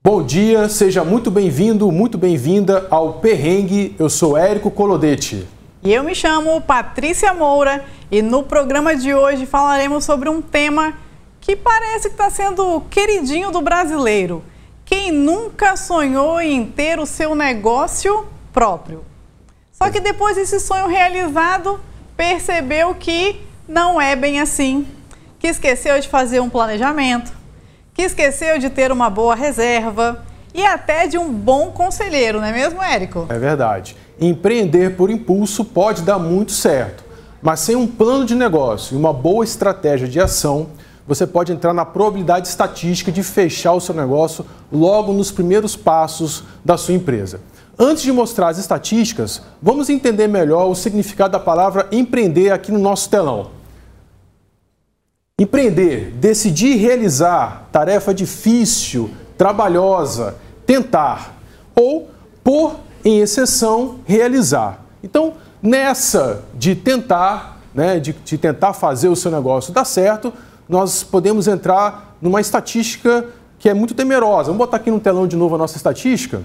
Bom dia, seja muito bem-vindo, muito bem-vinda ao Perrengue. Eu sou Érico Colodete. E eu me chamo Patrícia Moura e no programa de hoje falaremos sobre um tema que parece que está sendo queridinho do brasileiro. Quem nunca sonhou em ter o seu negócio próprio? Só que depois desse sonho realizado, percebeu que não é bem assim. Que esqueceu de fazer um planejamento, que esqueceu de ter uma boa reserva e até de um bom conselheiro, não é mesmo, Érico? É verdade. Empreender por impulso pode dar muito certo, mas sem um plano de negócio e uma boa estratégia de ação, você pode entrar na probabilidade estatística de fechar o seu negócio logo nos primeiros passos da sua empresa. Antes de mostrar as estatísticas, vamos entender melhor o significado da palavra empreender aqui no nosso telão. Empreender, decidir realizar tarefa difícil, trabalhosa, tentar ou, por em exceção, realizar. Então, nessa de tentar, né, de, de tentar fazer o seu negócio dar certo, nós podemos entrar numa estatística que é muito temerosa. Vamos botar aqui no telão de novo a nossa estatística.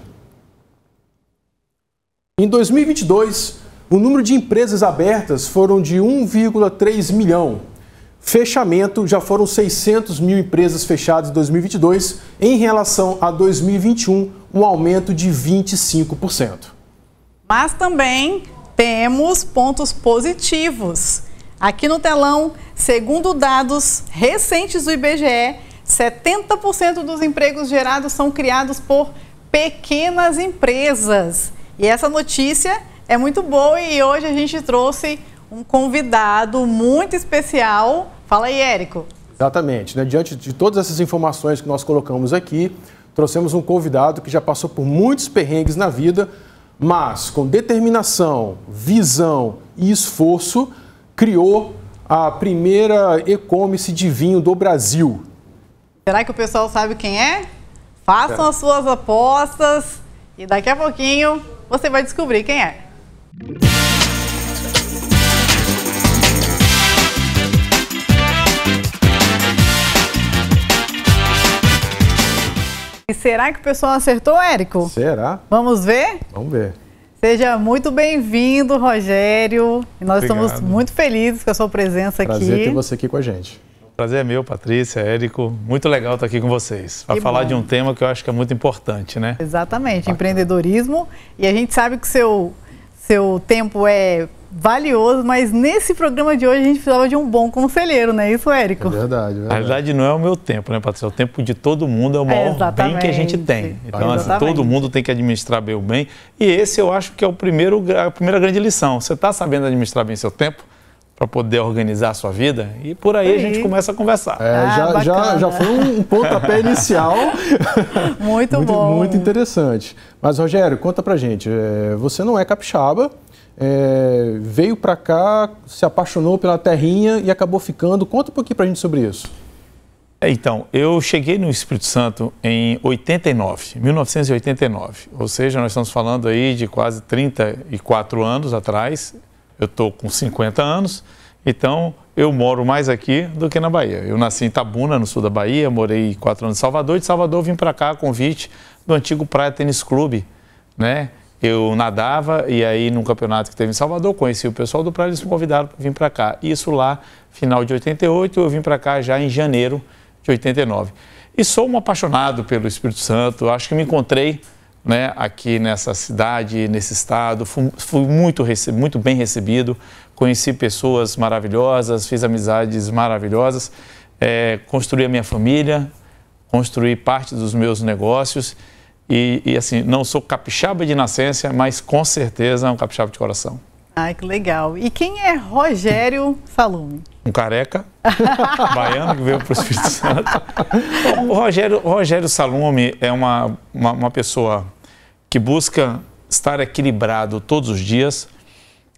Em 2022, o número de empresas abertas foram de 1,3 milhão Fechamento, já foram 600 mil empresas fechadas em 2022, em relação a 2021, um aumento de 25%. Mas também temos pontos positivos. Aqui no telão, segundo dados recentes do IBGE, 70% dos empregos gerados são criados por pequenas empresas. E essa notícia é muito boa e hoje a gente trouxe um convidado muito especial Fala aí, Érico. Exatamente. Né? Diante de todas essas informações que nós colocamos aqui, trouxemos um convidado que já passou por muitos perrengues na vida, mas com determinação, visão e esforço, criou a primeira e-commerce de vinho do Brasil. Será que o pessoal sabe quem é? Façam é. as suas apostas e daqui a pouquinho você vai descobrir quem é. E será que o pessoal acertou, Érico? Será? Vamos ver? Vamos ver. Seja muito bem-vindo, Rogério. E nós Obrigado. estamos muito felizes com a sua presença Prazer aqui. Prazer ter você aqui com a gente. Prazer é meu, Patrícia, Érico. Muito legal estar aqui com vocês. Para falar bom. de um tema que eu acho que é muito importante, né? Exatamente, Bacana. empreendedorismo. E a gente sabe que seu, seu tempo é valioso, mas nesse programa de hoje a gente precisava de um bom conselheiro, não é isso, Érico? É verdade, é verdade. Na verdade, não é o meu tempo, né, Patrícia? É o tempo de todo mundo, é o maior é, bem que a gente tem. Então, assim, todo mundo tem que administrar bem o bem. E esse eu acho que é o primeiro, a primeira grande lição. Você está sabendo administrar bem seu tempo? para poder organizar a sua vida e por aí, aí, a gente começa a conversar. É, ah, já, já, já foi um pontapé inicial. muito, muito bom. Muito interessante. Mas, Rogério, conta pra gente. É, você não é capixaba, é, veio para cá, se apaixonou pela terrinha e acabou ficando. Conta um pouquinho para a gente sobre isso. É, então, eu cheguei no Espírito Santo em 89, 1989. Ou seja, nós estamos falando aí de quase 34 anos atrás. Eu estou com 50 anos, então eu moro mais aqui do que na Bahia. Eu nasci em Tabuna, no sul da Bahia, morei quatro anos em Salvador. De Salvador vim para cá a convite do antigo Praia Tênis Clube, né? Eu nadava e aí num campeonato que teve em Salvador, conheci o pessoal do Praia, eles me convidaram para vir para cá. Isso lá, final de 88, eu vim para cá já em janeiro de 89. E sou um apaixonado pelo Espírito Santo, acho que me encontrei né, aqui nessa cidade, nesse estado, fui, fui muito, muito bem recebido, conheci pessoas maravilhosas, fiz amizades maravilhosas, é, construí a minha família, construí parte dos meus negócios e, e, assim, não sou capixaba de nascença, mas com certeza um capixaba de coração. Ai, que legal. E quem é Rogério Salume? Um careca baiano que veio para o Espírito Santo. O Rogério, Rogério Salume é uma, uma, uma, pessoa que busca estar equilibrado todos os dias,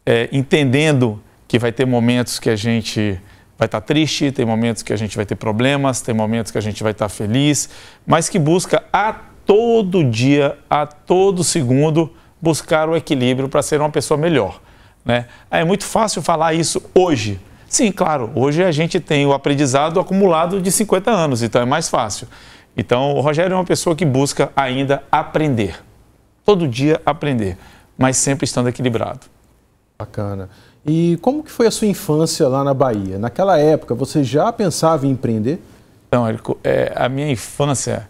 é, entendendo que vai ter momentos que a gente vai estar triste, tem momentos que a gente vai ter problemas, tem momentos que a gente vai estar feliz, mas que busca a todo dia, a todo segundo, buscar o equilíbrio para ser uma pessoa melhor. Né? É muito fácil falar isso hoje. Sim, claro, hoje a gente tem o aprendizado acumulado de 50 anos, então é mais fácil. Então, o Rogério é uma pessoa que busca ainda aprender. Todo dia aprender, mas sempre estando equilibrado. Bacana. E como que foi a sua infância lá na Bahia? Naquela época, você já pensava em empreender? Então, Érico, é, a minha infância,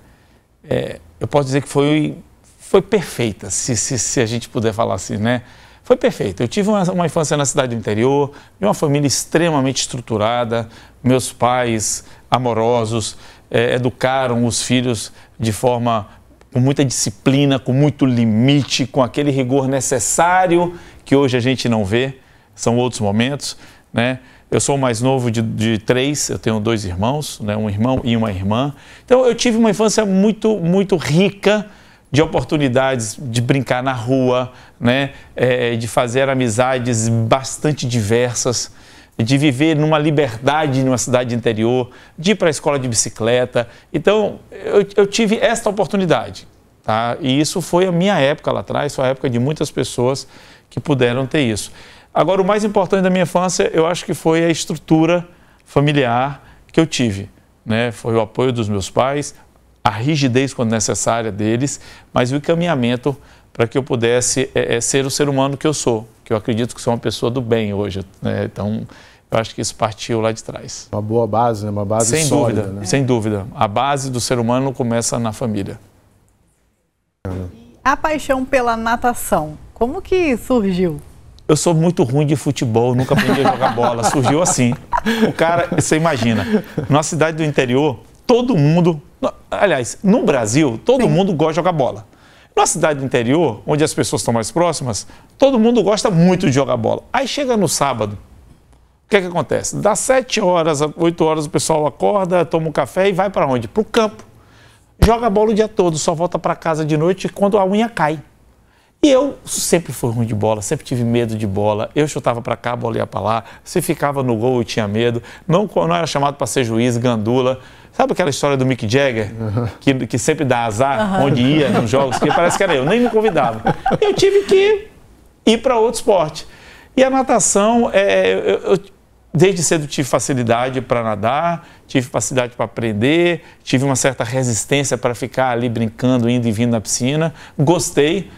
é, eu posso dizer que foi, foi perfeita, se, se, se, a gente puder falar assim, né? Foi perfeita. Eu tive uma, uma infância na cidade do interior, de uma família extremamente estruturada, meus pais amorosos, é, educaram os filhos de forma com muita disciplina, com muito limite, com aquele rigor necessário que hoje a gente não vê. São outros momentos, né? Eu sou o mais novo de, de, três, eu tenho dois irmãos, né? um irmão e uma irmã. Então eu tive uma infância muito, muito rica de oportunidades de brincar na rua, né? É, de fazer amizades bastante diversas de viver numa liberdade numa cidade interior, de ir para a escola de bicicleta. Então, eu, eu, tive esta oportunidade. Tá? E isso foi a minha época lá atrás, foi a época de muitas pessoas que puderam ter isso. Agora, o mais importante da minha infância, eu acho que foi a estrutura familiar que eu tive. Né? Foi o apoio dos meus pais, a rigidez quando necessária deles, mas o encaminhamento para que eu pudesse é, é, ser o ser humano que eu sou, que eu acredito que sou uma pessoa do bem hoje. Né? Então, eu acho que isso partiu lá de trás. Uma boa base, né? uma base sem sólida. Dúvida, né? Sem dúvida. A base do ser humano começa na família. A paixão pela natação, como que surgiu? Eu sou muito ruim de futebol, nunca aprendi a jogar bola. Surgiu assim. O cara, você imagina, na cidade do interior, todo mundo, aliás, no Brasil, todo Sim. mundo gosta de jogar bola. Na cidade do interior, onde as pessoas estão mais próximas, todo mundo gosta muito de jogar bola. Aí chega no sábado, o que, é que acontece? Das 7 horas, 8 horas, o pessoal acorda, toma um café e vai para onde? Para o campo. Joga bola o dia todo, só volta para casa de noite quando a unha cai. E eu sempre fui ruim de bola, sempre tive medo de bola. Eu chutava para cá, a bola ia para lá. Se ficava no gol, eu tinha medo. Não, não era chamado para ser juiz, gandula. Sabe aquela história do Mick Jagger, uhum. que, que sempre dá azar uhum. onde ia nos jogos? Que parece que era eu, nem me convidava. Eu tive que ir para outro esporte. E a natação, é, eu, eu desde cedo tive facilidade para nadar, tive facilidade para aprender, tive uma certa resistência para ficar ali brincando, indo e vindo na piscina. Gostei.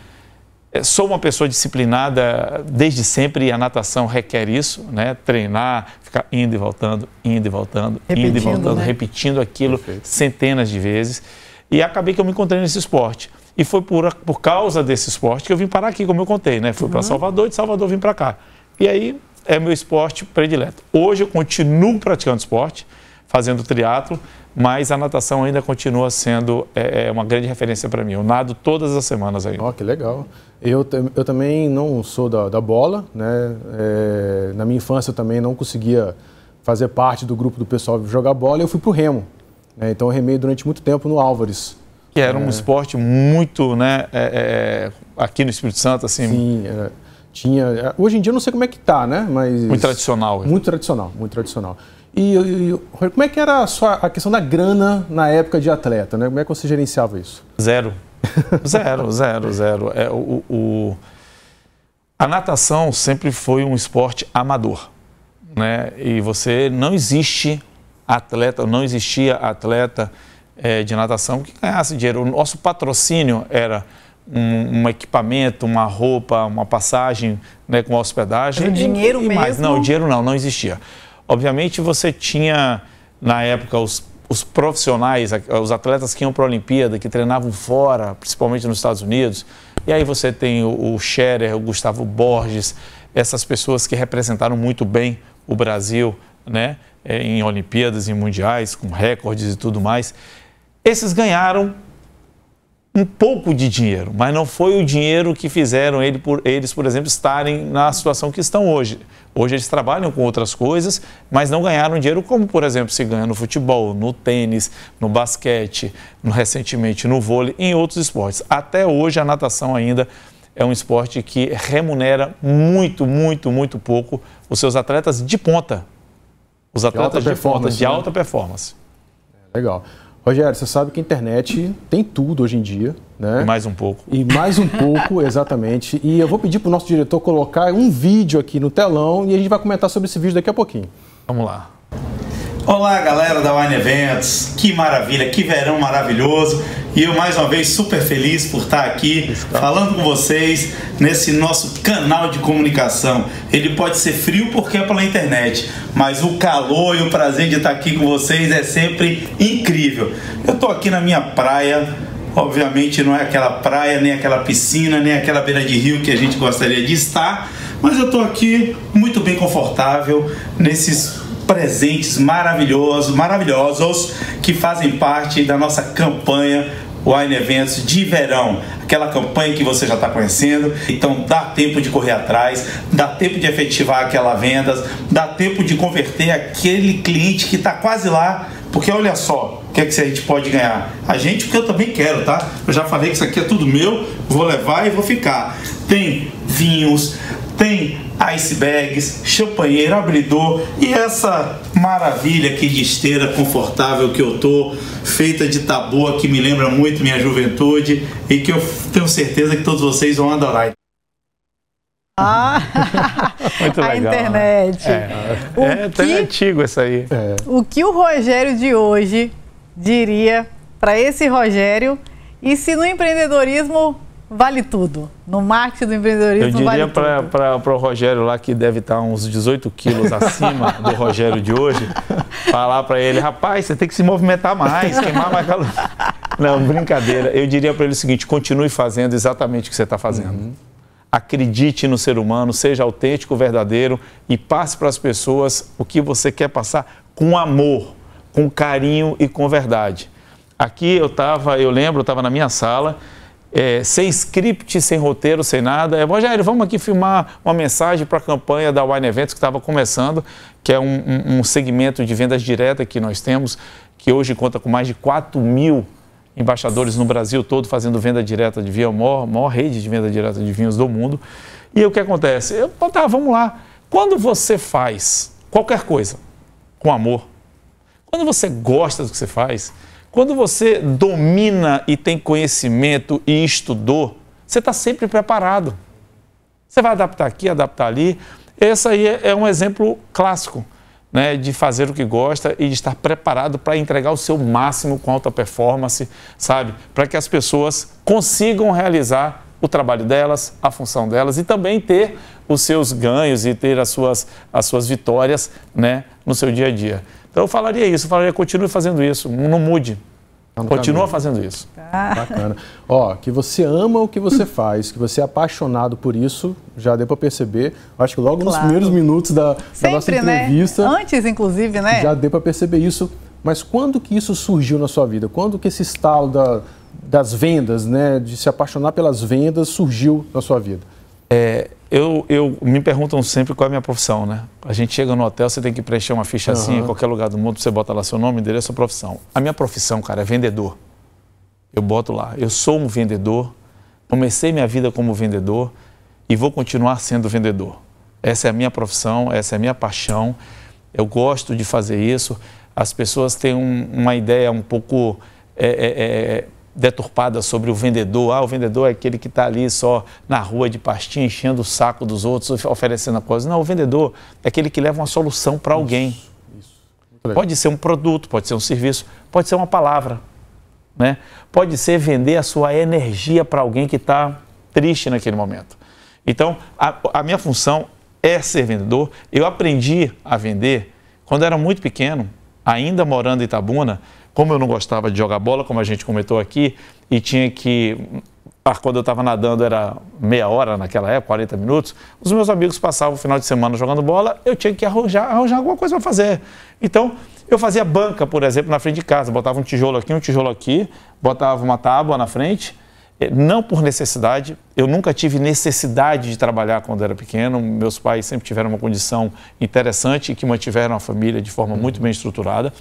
É, sou uma pessoa disciplinada desde sempre e a natação requer isso, né? Treinar, ficar indo e voltando, indo e voltando, repetindo, indo e voltando, né? repetindo aquilo Perfeito. centenas de vezes. E acabei que eu me encontrei nesse esporte. E foi por, por causa desse esporte que eu vim parar aqui, como eu contei, né? Fui uhum. para Salvador, de Salvador vim para cá. E aí é meu esporte predileto. Hoje eu continuo praticando esporte, fazendo triatlo, mas a natação ainda continua sendo é, é uma grande referência para mim. Eu nado todas as semanas aí. Oh, que legal. Eu, eu também não sou da, da bola, né? É, na minha infância eu também não conseguia fazer parte do grupo do pessoal jogar bola. Eu fui para o remo. Né? Então eu remei durante muito tempo no Álvares. Que era um é. esporte muito, né? É, é, aqui no Espírito Santo, assim. Sim. Tinha, é, hoje em dia eu não sei como é que tá, né? Mas muito tradicional. Muito tradicional, muito tradicional. E, e, como é que era a, sua, a questão da grana na época de atleta, né? Como é que você gerenciava isso? Zero, zero, zero, zero. É o, o, a natação sempre foi um esporte amador, né? E você não existe atleta, não existia atleta é, de natação que ganhasse dinheiro. O nosso patrocínio era um, um, equipamento, uma roupa, uma passagem né, com hospedagem. O dinheiro e, e mesmo? Mais. Não, o dinheiro não, não existia. Obviamente você tinha, na época, os, os profissionais, os atletas que iam para a Olimpíada, que treinavam fora, principalmente nos Estados Unidos. E aí você tem o, o Scherer, o Gustavo Borges, essas pessoas que representaram muito bem o Brasil né, é, em Olimpíadas, em Mundiais, com recordes e tudo mais. Esses ganharam um pouco de dinheiro, mas não foi o dinheiro que fizeram ele por, eles, por exemplo, estarem na situação que estão hoje. Hoje eles trabalham com outras coisas, mas não ganharam dinheiro como, por exemplo, se ganha no futebol, no tênis, no basquete, no, recentemente no vôlei, em outros esportes. Até hoje a natação ainda é um esporte que remunera muito, muito, muito pouco os seus atletas de ponta. Os atletas de, de ponta, de né? alta performance. Legal. Rogério, você sabe que a internet tem tudo hoje em dia, né? E mais um pouco. E mais um pouco, exatamente. E eu vou pedir para o nosso diretor colocar um vídeo aqui no telão e a gente vai comentar sobre esse vídeo daqui a pouquinho. Vamos lá. Olá, galera da Wine Eventos. Que maravilha, que verão maravilhoso. E eu mais uma vez super feliz por estar aqui falando com vocês nesse nosso canal de comunicação. Ele pode ser frio porque é pela internet, mas o calor e o prazer de estar aqui com vocês é sempre incrível. Eu estou aqui na minha praia. Obviamente não é aquela praia, nem aquela piscina, nem aquela beira de rio que a gente gostaria de estar, mas eu estou aqui muito bem confortável nesses presentes maravilhosos, maravilhosos que fazem parte da nossa campanha Wine Eventos de verão, aquela campanha que você já está conhecendo. Então dá tempo de correr atrás, dá tempo de efetivar aquelas vendas, dá tempo de converter aquele cliente que está quase lá. Porque olha só, o que, é que a gente pode ganhar? A gente, porque eu também quero, tá? Eu já falei que isso aqui é tudo meu, vou levar e vou ficar. Tem vinhos, tem icebags, champanheiro, abridor e essa maravilha aqui de esteira confortável que eu tô, feita de taboa que me lembra muito minha juventude e que eu tenho certeza que todos vocês vão adorar. Ah, muito a legal. internet. É, O é até que- antigo isso aí. O que o Rogério de hoje diria para esse Rogério e se no empreendedorismo vale tudo? No marketing do Eu empreendedorismo vale diria tudo. para o Rogério lá, que deve estar uns 18 quilos acima do Rogério de hoje, falar para ele, rapaz, você tem que se movimentar mais, queimar mais calor. Não, brincadeira. Eu diria para ele o seguinte, continue fazendo exatamente o que você está fazendo. Acredite no ser humano, seja autêntico, verdadeiro e passe para as pessoas o que você quer passar com amor, com carinho e com verdade. Aqui eu estava, eu lembro, eu estava na minha sala, é, sem script, sem roteiro, sem nada. É, Rogério, vamos aqui filmar uma mensagem para a campanha da Wine Events que estava começando, que é um, um- um segmento de vendas direta que nós temos, que hoje conta com mais de 4 mil embaixadores no Brasil todo fazendo venda direta de vinho, a maior, maior rede de venda direta de vinhos do mundo. E o que acontece? Eu, tá, vamos lá. Quando você faz qualquer coisa com amor, quando você gosta do que você faz, quando você domina e tem conhecimento e estudou, você está sempre preparado. Você vai adaptar aqui, adaptar ali. Esse aí é, é um exemplo clássico né, de fazer o que gosta e de estar preparado para entregar o seu máximo com alta performance, sabe? Para que as pessoas consigam realizar o trabalho delas, a função delas e também ter os seus ganhos e ter as suas, as suas vitórias né, no seu dia a dia. Então eu falaria isso, eu falaria continue fazendo isso, não mude. Tá no Continua caminho. fazendo isso. Bacana. Ó, que você ama o que você faz, que você é apaixonado por isso, já deu para perceber. Acho que logo nos Claro. primeiros minutos da, da nossa Sempre, né? entrevista Antes, inclusive, né? já deu para perceber isso. Mas quando que isso surgiu na sua vida? Quando que esse estalo da- das vendas, né, de se apaixonar pelas vendas, surgiu na sua vida? É, eu, eu me perguntam sempre qual é a minha profissão, né? A gente chega no hotel, você tem que preencher uma ficha assim, em qualquer lugar do mundo, você bota lá seu nome, endereço, sua profissão. A minha profissão, cara, é vendedor. Eu boto lá, eu sou um vendedor, comecei minha vida como vendedor e vou continuar sendo vendedor. Essa é a minha profissão, essa é a minha paixão. Eu gosto de fazer isso. As pessoas têm um- uma ideia um pouco é, é, é, deturpada sobre o vendedor. Ah, o vendedor é aquele que está ali só na rua de pastinha, enchendo o saco dos outros, of- oferecendo a coisa. Não, o vendedor é aquele que leva uma solução para alguém. legal. Pode ser um produto, pode ser um serviço, pode ser uma palavra. Né? Pode ser vender a sua energia para alguém que está triste naquele momento. Então, a, a minha função é ser vendedor. Eu aprendi a vender quando era muito pequeno, ainda morando em Itabuna. Como eu não gostava de jogar bola, como a gente comentou aqui, e tinha que. ah, Quando eu estava nadando era meia hora naquela época, 40 minutos. Os meus amigos passavam o final de semana jogando bola, eu tinha que arranjar, arranjar alguma coisa para fazer. Então, eu fazia banca, por exemplo, na frente de casa. Botava um tijolo aqui, um tijolo aqui, botava uma tábua na frente. Eh, Não por necessidade, eu nunca tive necessidade de trabalhar quando era pequeno. Meus pais sempre tiveram uma condição interessante e que mantiveram a família de forma muito bem estruturada.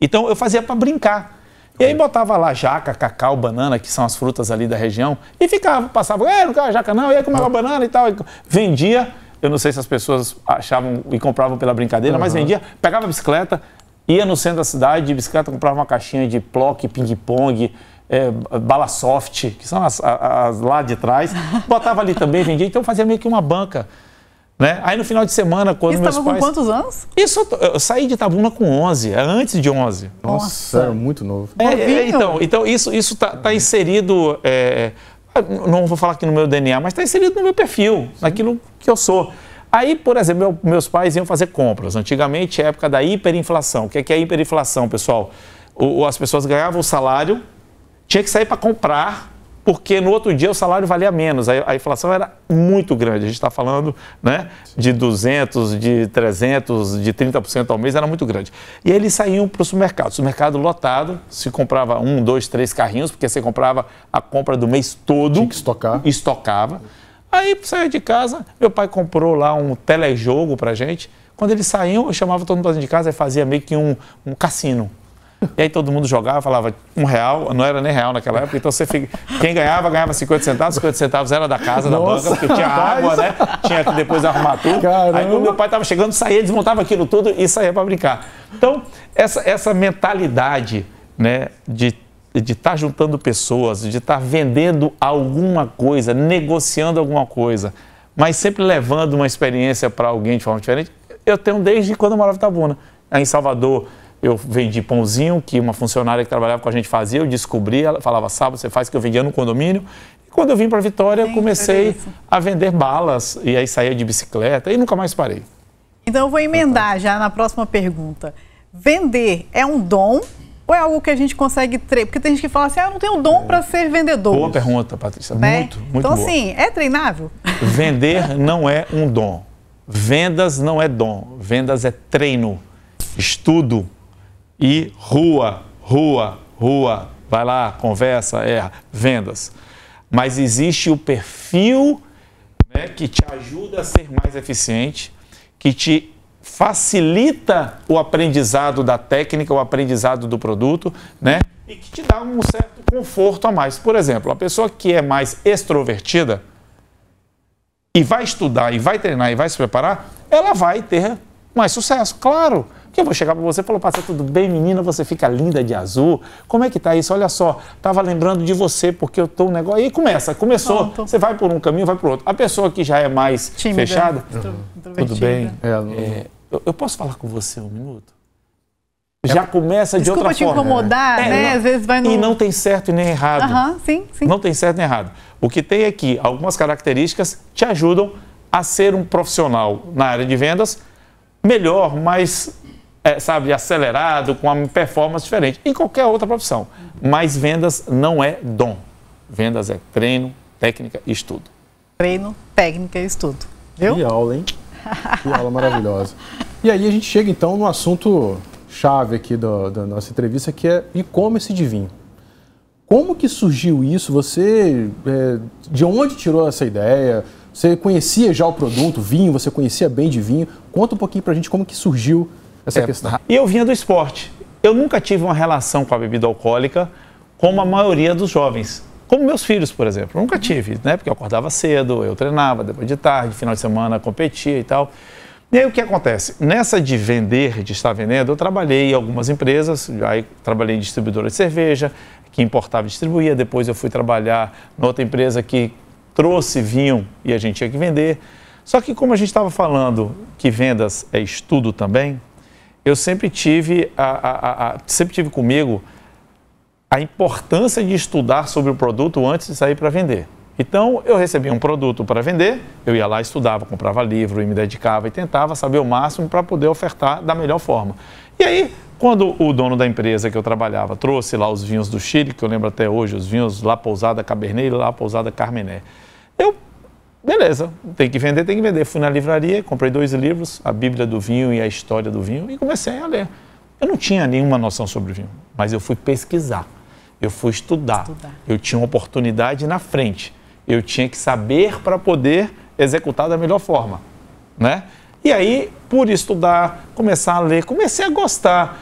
Então eu fazia para brincar. E aí botava lá jaca, cacau, banana, que são as frutas ali da região, e ficava, passava, é, não quero jaca não, e aí comia uma banana e tal. E Vendia, eu não sei se as pessoas achavam e compravam pela brincadeira, mas vendia, pegava a bicicleta, ia no centro da cidade, de bicicleta comprava uma caixinha de plock, ping-pong, é, bala soft, que são as, a- as lá de trás, botava ali também, vendia, então fazia meio que uma banca Né? Aí no final de semana, quando Isso meus estava pais... com quantos anos? Isso, eu- saí de Itabuna com 11, é antes de 11. Nossa, Nossa. era muito novo. É, é, então, então, isso isso está tá inserido, é, não vou falar aqui no meu DNA, mas está inserido no meu perfil, naquilo que eu sou. Aí, por exemplo, meu- meus pais iam fazer compras. Antigamente, é época da hiperinflação. O que é, que é hiperinflação, pessoal? O- as pessoas ganhavam o salário, tinha que sair para comprar, porque no outro dia o salário valia menos. A, a inflação era muito grande. A gente está falando né, de 200, de 300, de 30% ao mês, era muito grande. E aí eles saíam para o supermercado. Supermercado lotado, se comprava um, dois, três carrinhos, porque você comprava a compra do mês todo. Tinha que estocar. Estocava. Aí saía de casa, meu pai comprou lá um telejogo pra gente. Quando eles saíam, eu chamava todo mundo pra dentro de casa e fazia meio que um, um cassino. E aí todo mundo jogava, falava um real, não era nem real naquela época, então você fica, quem ganhava, ganhava 50 centavos, 50 centavos era da casa, da Nossa, banca, porque tinha água, né? Tinha que depois arrumar tudo. Caramba. Aí quando meu pai estava chegando, saía, desmontava aquilo tudo e saía para brincar. Então, essa, essa mentalidade né, de de estar juntando pessoas, de estar vendendo alguma coisa, negociando alguma coisa, mas sempre levando uma experiência para alguém de forma diferente, eu tenho desde quando eu morava em Itabuna. Aí em Salvador, eu vendi pãozinho, que uma funcionária que trabalhava com a gente fazia, eu descobri, ela falava, sábado você faz, que eu vendia no condomínio. E quando eu vim para Vitória, eu Sim, comecei a vender balas, e aí saía de bicicleta, e nunca mais parei. Então eu vou emendar já na próxima pergunta. Vender é um dom ou é algo que a gente consegue treinar? Porque tem gente que fala assim, ah, eu não tenho dom para ser vendedor. Boa pergunta, Patrícia. né? Muito, muito então, boa. assim, é treinável? Vender não é um dom. Vendas não é dom. Vendas é treino, estudo e rua, rua, rua. Vai lá, conversa, erra. Vendas. Mas existe o perfil né, que te ajuda a ser mais eficiente, que te facilita o aprendizado da técnica, o aprendizado do produto, né? E que te dá um certo conforto a mais. Por exemplo, a pessoa que é mais extrovertida, e vai estudar, e vai treinar, e vai se preparar, ela vai ter mais sucesso, claro. Eu vou chegar para você e falar, passa tudo bem, menina, você fica linda de azul. Como é que tá isso? Olha só, tava lembrando de você porque eu tô um negócio. E começa, começou. Pronto. Você vai por um caminho, vai por outro. A pessoa que já é mais Tímida. fechada, Intro- tudo bem. É, É, eu, eu posso falar com você um minuto? Já começa de Desculpa outra te forma. incomodar, É, né? não- Às vezes vai no... E não tem certo e nem errado. Aham, sim, sim. Não tem certo nem errado. O que tem é que algumas características te ajudam a ser um profissional na área de vendas melhor, mais, é, sabe, acelerado, com uma performance diferente. Em qualquer outra profissão. Mas vendas não é dom. Vendas é treino, técnica e estudo. Treino, técnica e estudo. Viu? Que aula, hein? Que aula maravilhosa. E aí a gente chega então no assunto chave aqui do- da nossa entrevista, que é e-commerce de vinho. Como que surgiu isso? Você, é, de onde tirou essa ideia? Você conhecia já o produto, vinho? Você conhecia bem de vinho? Conta um pouquinho pra gente como que surgiu essa É, questão. E eu vinha do esporte. Eu nunca tive uma relação com a bebida alcoólica como a maioria dos jovens. Como meus filhos, por exemplo. Eu nunca tive, né? Porque eu acordava cedo, eu treinava, depois de tarde, final de semana competia e tal. E aí o que acontece? Nessa de vender, de estar vendendo, eu trabalhei em algumas empresas, aí trabalhei em distribuidora de cerveja, que importava e distribuía, depois eu fui trabalhar noutra empresa que trouxe vinho e a gente tinha que vender. Só que como a gente estava falando que vendas é estudo também, eu sempre tive, a, a- a- sempre tive comigo a importância de estudar sobre o produto antes de sair para vender. Então, eu recebia um produto para vender, eu ia lá, estudava, comprava livro e me dedicava e tentava saber o máximo para poder ofertar da melhor forma. E aí, quando o dono da empresa que eu trabalhava trouxe lá os vinhos do Chile, que eu lembro até hoje, os vinhos lá Pousada Cabernet e lá Pousada Carmené, eu Beleza, tem que vender, tem que vender. Fui na livraria, comprei dois livros, a Bíblia do Vinho e a História do Vinho, e comecei a ler. Eu não tinha nenhuma noção sobre vinho, mas eu fui pesquisar, eu fui estudar. Estudar. Eu tinha uma oportunidade na frente. Eu tinha que saber para poder executar da melhor forma, né? E aí, por estudar, começar a ler, comecei a gostar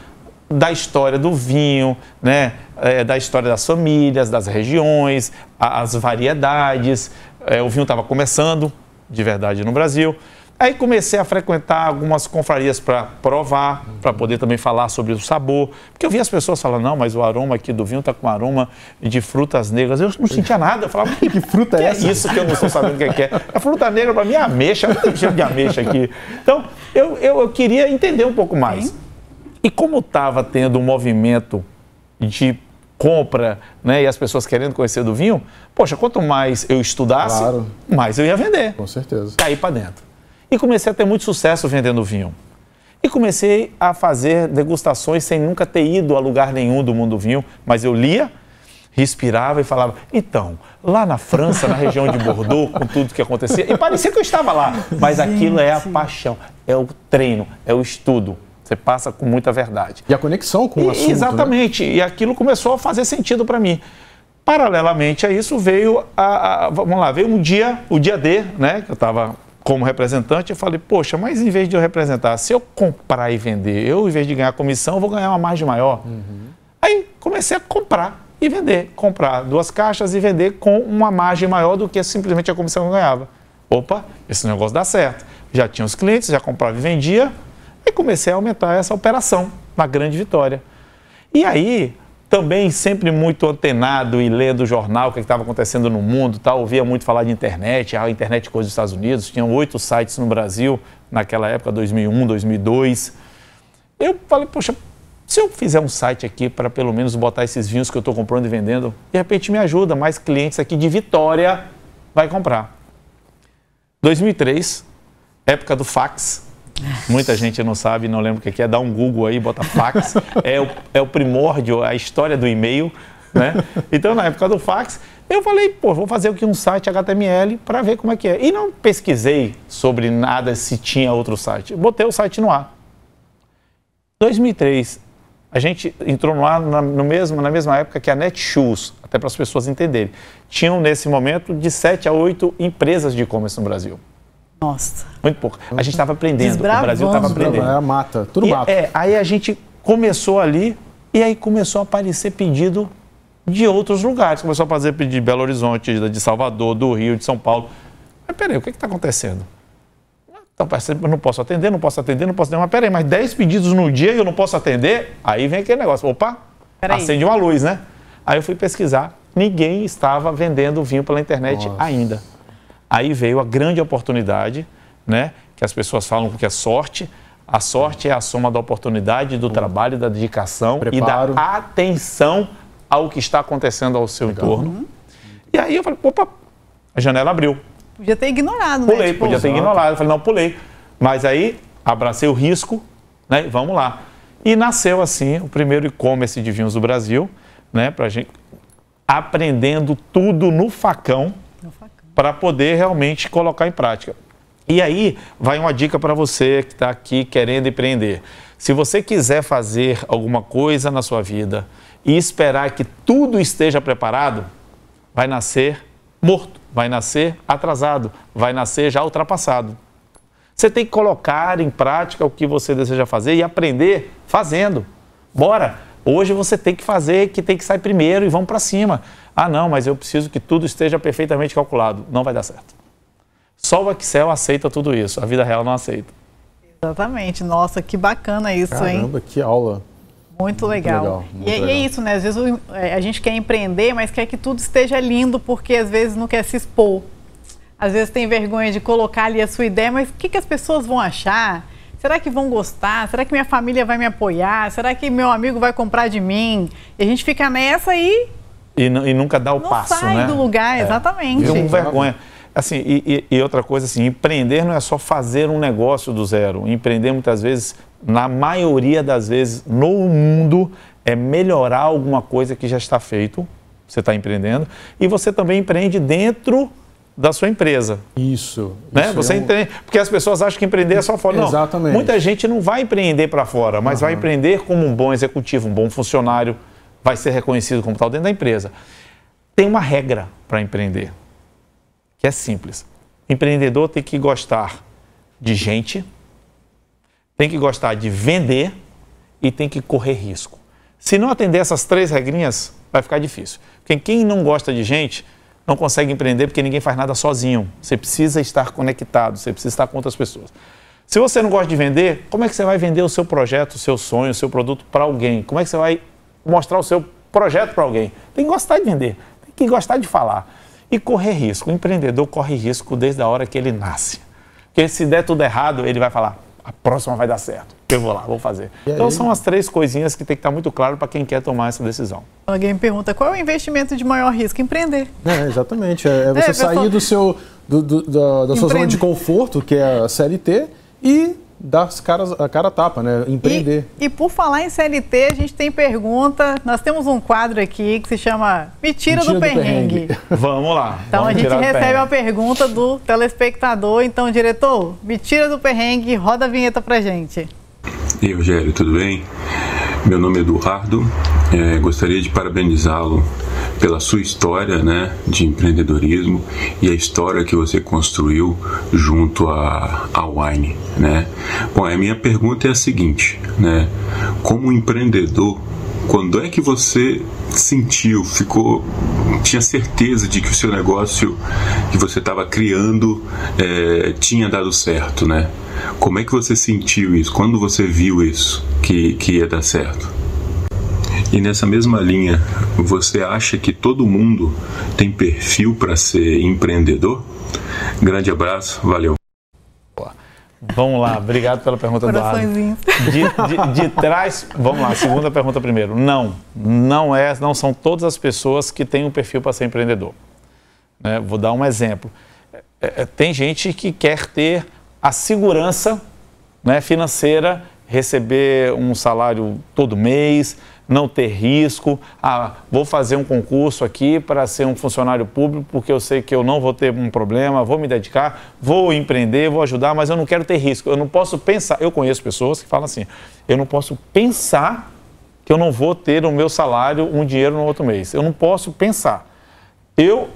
da história do vinho, né? É, da história das famílias, das regiões, as variedades. É, o vinho estava começando, de verdade, no Brasil. Aí comecei a frequentar algumas confrarias para provar, para poder também falar sobre o sabor. Porque eu via as pessoas falando, não, mas o aroma aqui do vinho está com aroma de frutas negras. Eu não sentia nada. Eu falava, que, que fruta é essa? É isso que eu não estou sabendo o que é. A fruta negra para mim é ameixa, não tem cheiro de ameixa aqui. Então, eu, eu, eu queria entender um pouco mais. E como estava tendo um movimento de compra, né, e as pessoas querendo conhecer do vinho, poxa, quanto mais eu estudasse, claro. mais eu ia vender. Com certeza. Cair para dentro. E comecei a ter muito sucesso vendendo vinho. E comecei a fazer degustações sem nunca ter ido a lugar nenhum do mundo do vinho, mas eu lia, respirava e falava: então, lá na França, na região de Bordeaux, com tudo que acontecia, e parecia que eu estava lá, mas aquilo é a paixão, é o treino, é o estudo. Você passa com muita verdade. E a conexão com o assunto. Né? Exatamente. Né? E aquilo começou a fazer sentido para mim. Paralelamente a isso veio a, a, vamos lá, veio um dia, o dia D, né, que eu estava como representante, eu falei, poxa, mas em vez de eu representar, se eu comprar e vender, eu, em vez de ganhar comissão, eu vou ganhar uma margem maior. Uhum. Aí comecei a comprar e vender. Comprar duas caixas e vender com uma margem maior do que simplesmente a comissão que eu ganhava. Opa, esse negócio dá certo. Já tinha os clientes, já comprava e vendia. E comecei a aumentar essa operação, uma grande vitória. E aí, também sempre muito antenado e lendo o jornal, o que estava acontecendo no mundo, tal. ouvia muito falar de internet, a internet coisa dos Estados Unidos, tinham oito sites no Brasil naquela época, 2001, 2002. Eu falei, poxa, se eu fizer um site aqui para pelo menos botar esses vinhos que eu estou comprando e vendendo, de repente me ajuda, mais clientes aqui de Vitória vai comprar. 2003, época do fax, Muita gente não sabe, não lembra o que é. Dá um Google aí, bota fax. é, o, é o primórdio, a história do e-mail. Né? Então, na época do fax, eu falei, pô, vou fazer aqui um site HTML para ver como é que é. E não pesquisei sobre nada se tinha outro site. Botei o site no ar. 2003, a gente entrou no ar na, no mesmo, na mesma época que a Netshoes, até para as pessoas entenderem. Tinham, nesse momento, de 7 a 8 empresas de e-commerce no Brasil. Nossa. Muito pouco. A gente estava aprendendo. O Brasil estava aprendendo. Era mata, tudo e, mato. É, aí a gente começou ali e aí começou a aparecer pedido de outros lugares. Começou a fazer pedido de Belo Horizonte, de Salvador, do Rio, de São Paulo. Mas peraí, o que está acontecendo? Então, eu não posso atender, não posso atender, não posso atender. Mas peraí, mas 10 pedidos no dia e eu não posso atender? Aí vem aquele negócio. Opa, peraí. acende uma luz, né? Aí eu fui pesquisar. Ninguém estava vendendo vinho pela internet Nossa. ainda. Aí veio a grande oportunidade, né? Que as pessoas falam que é sorte. A sorte é a soma da oportunidade, do trabalho, da dedicação Preparo. e da atenção ao que está acontecendo ao seu Legal. entorno. Uhum. E aí eu falei, opa, a janela abriu. Podia ter ignorado, né? Pulei, tipo, podia ter ignorado. Eu falei, não, pulei. Mas aí abracei o risco, né? Vamos lá. E nasceu assim o primeiro e-commerce de vinhos do Brasil, né? Pra gente aprendendo tudo no facão para poder realmente colocar em prática. E aí vai uma dica para você que está aqui querendo empreender. Se você quiser fazer alguma coisa na sua vida e esperar que tudo esteja preparado, vai nascer morto, vai nascer atrasado, vai nascer já ultrapassado. Você tem que colocar em prática o que você deseja fazer e aprender fazendo. Bora! Hoje você tem que fazer, que tem que sair primeiro e vamos para cima. Ah, não, mas eu preciso que tudo esteja perfeitamente calculado. Não vai dar certo. Só o Excel aceita tudo isso, a vida real não aceita. Exatamente. Nossa, que bacana isso, Caramba, hein? Caramba, que aula. Muito legal. Muito legal muito e, legal. e, é isso, né? Às vezes é, a gente quer empreender, mas quer que tudo esteja lindo, porque às vezes não quer se expor. Às vezes tem vergonha de colocar ali a sua ideia, mas o que, que as pessoas vão achar? Será que vão gostar? Será que minha família vai me apoiar? Será que meu amigo vai comprar de mim? E a gente fica nessa e. E, e nunca dá o não passo, sai né? do lugar, é. exatamente. É vergonha. Assim, e, e, outra coisa, assim, empreender não é só fazer um negócio do zero. Empreender, muitas vezes, na maioria das vezes, no mundo, é melhorar alguma coisa que já está feito, você está empreendendo, e você também empreende dentro da sua empresa. Isso. Né? isso você é um... entende, porque as pessoas acham que empreender é só fora. Não, Exatamente. Muita gente não vai empreender para fora, mas uhum. vai empreender como um bom executivo, um bom funcionário, vai ser reconhecido como tal dentro da empresa. Tem uma regra para empreender, que é simples. Empreendedor tem que gostar de gente, tem que gostar de vender e tem que correr risco. Se não atender essas três regrinhas, vai ficar difícil. Porque quem não gosta de gente não consegue empreender porque ninguém faz nada sozinho. Você precisa estar conectado, você precisa estar com outras pessoas. Se você não gosta de vender, como é que você vai vender o seu projeto, o seu sonho, o seu produto para alguém? Como é que você vai mostrar o seu projeto para alguém? Tem que gostar de vender, tem que gostar de falar. E correr risco. O empreendedor corre risco desde a hora que ele nasce. Porque se der tudo errado, ele vai falar: a próxima vai dar certo. Eu vou lá, vou fazer. Então são as três coisinhas que tem que estar muito claro para quem quer tomar essa decisão. Alguém me pergunta qual é o investimento de maior risco? Empreender. É, exatamente. É, é você é, sair pessoal... do seu, do, do, da, da sua zona de conforto, que é a CLT, e dar as caras, a cara a tapa, né? Empreender. E, e, por falar em CLT, a gente tem pergunta. Nós temos um quadro aqui que se chama Me Tira, do, do perrengue. perrengue. Vamos lá. Então vamos a gente recebe uma pergunta do telespectador. Então, diretor, me tira do perrengue, roda a vinheta pra gente. E aí, Rogério, tudo bem? Meu nome é Eduardo. É, gostaria de parabenizá-lo pela sua história né, de empreendedorismo e a história que você construiu junto à a, a Wine. Né? Bom, a minha pergunta é a seguinte, né? como empreendedor, quando é que você sentiu, ficou, tinha certeza de que o seu negócio que você estava criando é, tinha dado certo, né? Como é que você sentiu isso? Quando você viu isso que, que ia dar certo? E nessa mesma linha, você acha que todo mundo tem perfil para ser empreendedor? Grande abraço, valeu. Vamos lá, obrigado pela pergunta do de, de, de trás, vamos lá, segunda pergunta primeiro. Não, não é, não são todas as pessoas que têm um perfil para ser empreendedor. Né? Vou dar um exemplo. É, é, tem gente que quer ter a segurança né, financeira, receber um salário todo mês, não ter risco. Ah, vou fazer um concurso aqui para ser um funcionário público porque eu sei que eu não vou ter um problema, vou me dedicar, vou empreender, vou ajudar, mas eu não quero ter risco. Eu não posso pensar. Eu conheço pessoas que falam assim: eu não posso pensar que eu não vou ter o meu salário, um dinheiro no outro mês. Eu não posso pensar. Eu,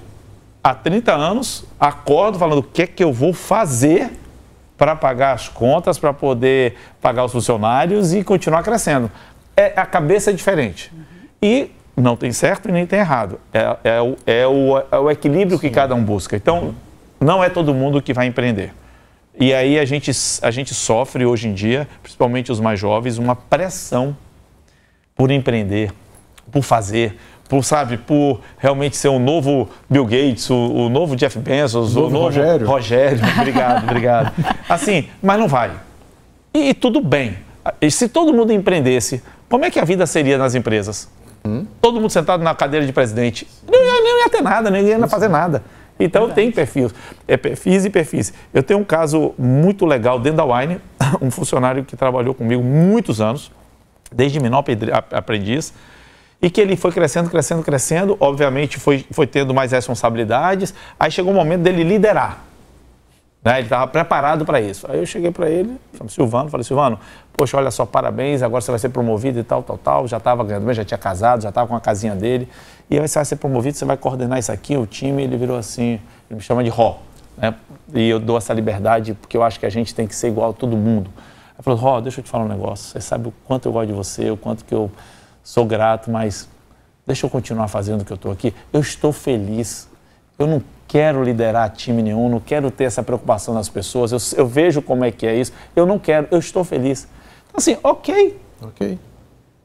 há 30 anos, acordo falando o que é que eu vou fazer para pagar as contas, para poder pagar os funcionários e continuar crescendo é, a cabeça é diferente. Uhum. E não tem certo e nem tem errado. É, é, o, é, o, é o, equilíbrio Sim. que cada um busca. Então, não é todo mundo que vai empreender. E aí a gente, a gente sofre hoje em dia, principalmente os mais jovens, uma pressão por empreender, por fazer, por, sabe, por realmente ser o novo Bill Gates, o, o novo Jeff Bezos, o novo, o novo Rogério. Rogério, obrigado, obrigado. Assim, mas não vai. E, e tudo bem. E se todo mundo empreendesse, como é que a vida seria nas empresas? Hum? Todo mundo sentado na cadeira de presidente. Não ia, não ia ter nada, ninguém ia fazer nada. Então Verdade. tem perfis, é perfis e perfis. Eu tenho um caso muito legal dentro da Wine, um funcionário que trabalhou comigo muitos anos, desde menor aprendiz, e que ele foi crescendo, crescendo, crescendo, obviamente foi, foi tendo mais responsabilidades, aí chegou o momento dele liderar. Né? Ele estava preparado para isso. Aí eu cheguei para ele, Silvano, falei, Silvano, poxa, olha só, parabéns, agora você vai ser promovido e tal, tal, tal. Já estava ganhando bem, já tinha casado, já estava com a casinha dele. E aí você vai ser promovido, você vai coordenar isso aqui, o time, ele virou assim, ele me chama de Ró. Né? E eu dou essa liberdade porque eu acho que a gente tem que ser igual a todo mundo. Ele falou, Ró, deixa eu te falar um negócio. Você sabe o quanto eu gosto de você, o quanto que eu sou grato, mas deixa eu continuar fazendo o que eu estou aqui. Eu estou feliz. Eu não quero liderar time nenhum, não quero ter essa preocupação nas pessoas. Eu, eu vejo como é que é isso. Eu não quero, eu estou feliz. Então, assim, ok. Ok.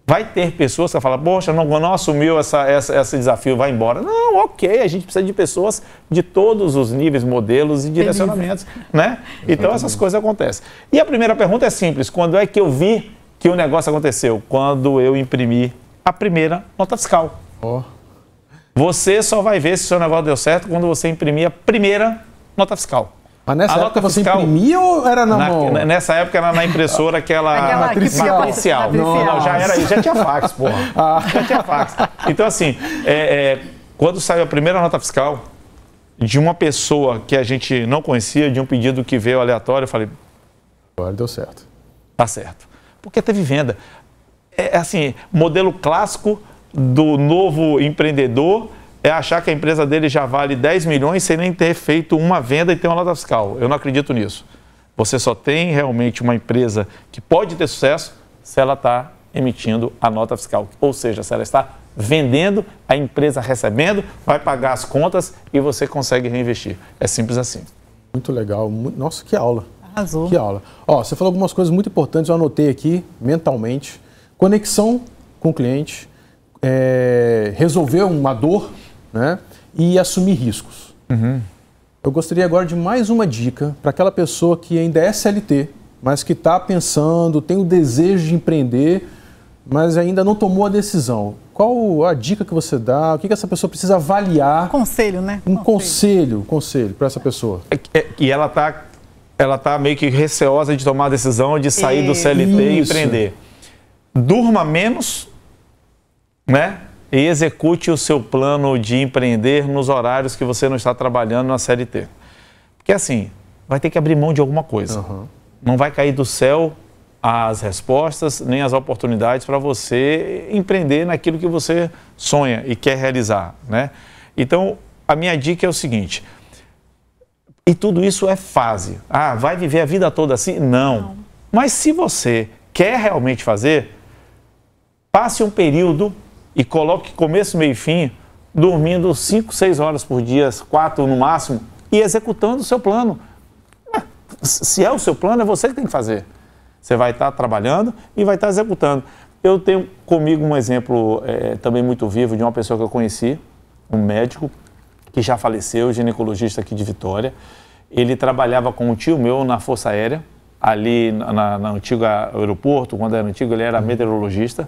Vai ter pessoas que falam, poxa, não, não assumiu essa, essa, esse desafio, vai embora. Não, ok, a gente precisa de pessoas de todos os níveis, modelos e direcionamentos, né? Então essas coisas acontecem. E a primeira pergunta é simples, quando é que eu vi que o negócio aconteceu? Quando eu imprimi a primeira nota fiscal. Oh. Você só vai ver se o seu negócio deu certo quando você imprimir a primeira nota fiscal. Mas nessa a época você fiscal, imprimia ou era na, na, mão? Nessa época era na impressora aquela, aquela matricial. matricial. Não, não, já era já tinha fax, porra. Ah. Já tinha fax. Então, assim, é, é, quando saiu a primeira nota fiscal de uma pessoa que a gente não conhecia, de um pedido que veio aleatório, eu falei. Agora deu certo. Tá certo. Porque teve venda. É, é assim, modelo clássico do novo empreendedor é achar que a empresa dele já vale 10 milhões sem nem ter feito uma venda e ter uma nota fiscal. Eu não acredito nisso. Você só tem realmente uma empresa que pode ter sucesso se ela está emitindo a nota fiscal. Ou seja, se ela está vendendo, a empresa recebendo, vai pagar as contas e você consegue reinvestir. É simples assim. Muito legal. Nossa, que aula. Arrasou. Que aula. Ó, você falou algumas coisas muito importantes, eu anotei aqui mentalmente. Conexão com o cliente, é, resolver uma dor né, e assumir riscos. Uhum. Eu gostaria agora de mais uma dica para aquela pessoa que ainda é CLT, mas que está pensando, tem o desejo de empreender, mas ainda não tomou a decisão. Qual a dica que você dá? O que, que essa pessoa precisa avaliar? Conselho, né? Um conselho, conselho para essa pessoa. É, é, e ela está ela tá meio que receosa de tomar a decisão de sair do CLT Isso. e empreender. Durma menos, né? E execute o seu plano de empreender nos horários que você não está trabalhando na CLT. Porque assim, vai ter que abrir mão de alguma coisa. Uhum. Não vai cair do céu as respostas nem as oportunidades para você empreender naquilo que você sonha e quer realizar, né? Então, a minha dica é o seguinte: e tudo isso é fase. Ah, vai viver a vida toda assim? Não. Não. Mas se você quer realmente fazer, passe um período e coloque começo, meio e fim, dormindo 5, 6 horas por dia, 4 no máximo, e executando o seu plano. Ah, se é o seu plano, é você que tem que fazer. Você vai estar trabalhando e vai estar executando. Eu tenho comigo um exemplo é, também muito vivo de uma pessoa que eu conheci, um médico que já faleceu, ginecologista aqui de Vitória. Ele trabalhava com um tio meu na Força Aérea, ali na, na antiga aeroporto, quando era antigo, ele era meteorologista,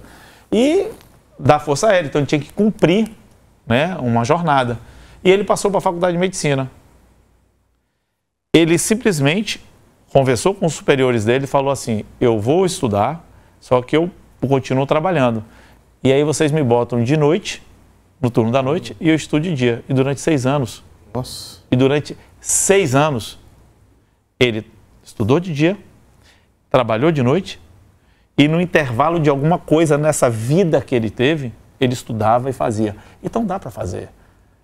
e da Força Aérea, então ele tinha que cumprir né, uma jornada. E ele passou para a faculdade de medicina. Ele simplesmente conversou com os superiores dele e falou assim: Eu vou estudar, só que eu continuo trabalhando. E aí vocês me botam de noite, no turno da noite, e eu estudo de dia. E durante seis anos. Nossa. E durante seis anos, ele estudou de dia, trabalhou de noite, e no intervalo de alguma coisa nessa vida que ele teve, ele estudava e fazia. Então dá para fazer.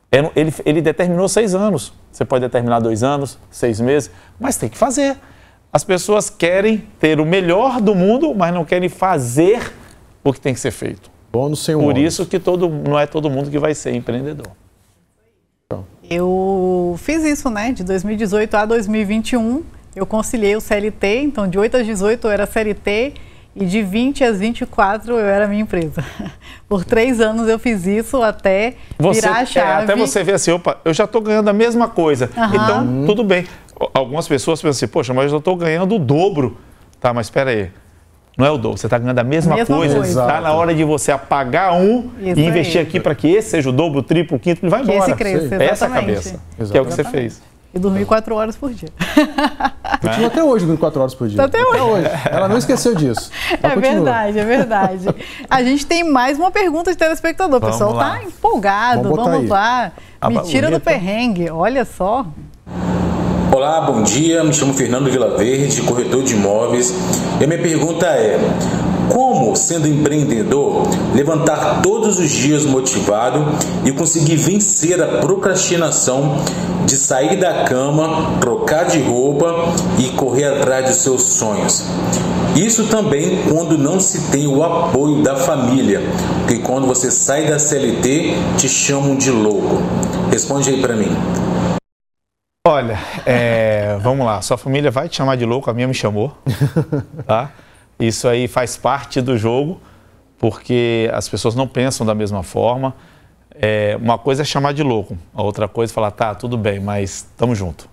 Ele, ele determinou seis anos. Você pode determinar dois anos, seis meses, mas tem que fazer. As pessoas querem ter o melhor do mundo, mas não querem fazer o que tem que ser feito. Bônus sem Por isso que todo, não é todo mundo que vai ser empreendedor. Eu fiz isso, né? De 2018 a 2021, eu conciliei o CLT, então de 8 às 18 eu era CLT e de 20 às 24 eu era minha empresa. Por três anos eu fiz isso até você, virar a chave. É, até você ver assim, opa, eu já estou ganhando a mesma coisa. Uhum. Então, tudo bem. Algumas pessoas pensam assim, poxa, mas eu estou ganhando o dobro. Tá, mas espera aí. Não é o dobro, você está ganhando a mesma, mesma coisa. Está na hora de você apagar um Isso e investir aí. aqui para que esse seja o dobro, o triplo, o quinto, ele vai que embora. Esse cresça, Essa é a cabeça, exatamente. que é o que você fez. E dormir quatro horas por dia. Continua até hoje dormindo quatro horas por dia. Até hoje. até hoje. Ela não esqueceu disso. Ela é continua. verdade, é verdade. A gente tem mais uma pergunta de telespectador. O pessoal está empolgado. Vamos, Vamos lá. Me tira do perrengue. Olha só. Olá, bom dia. Me chamo Fernando Vilaverde, corretor de imóveis. E a minha pergunta é: como, sendo empreendedor, levantar todos os dias motivado e conseguir vencer a procrastinação de sair da cama, trocar de roupa e correr atrás dos seus sonhos? Isso também quando não se tem o apoio da família, porque quando você sai da CLT te chamam de louco. Responde aí para mim. Olha, é, vamos lá. Sua família vai te chamar de louco, a minha me chamou, tá? Isso aí faz parte do jogo, porque as pessoas não pensam da mesma forma. É, uma coisa é chamar de louco, a outra coisa é falar, tá, tudo bem, mas estamos junto.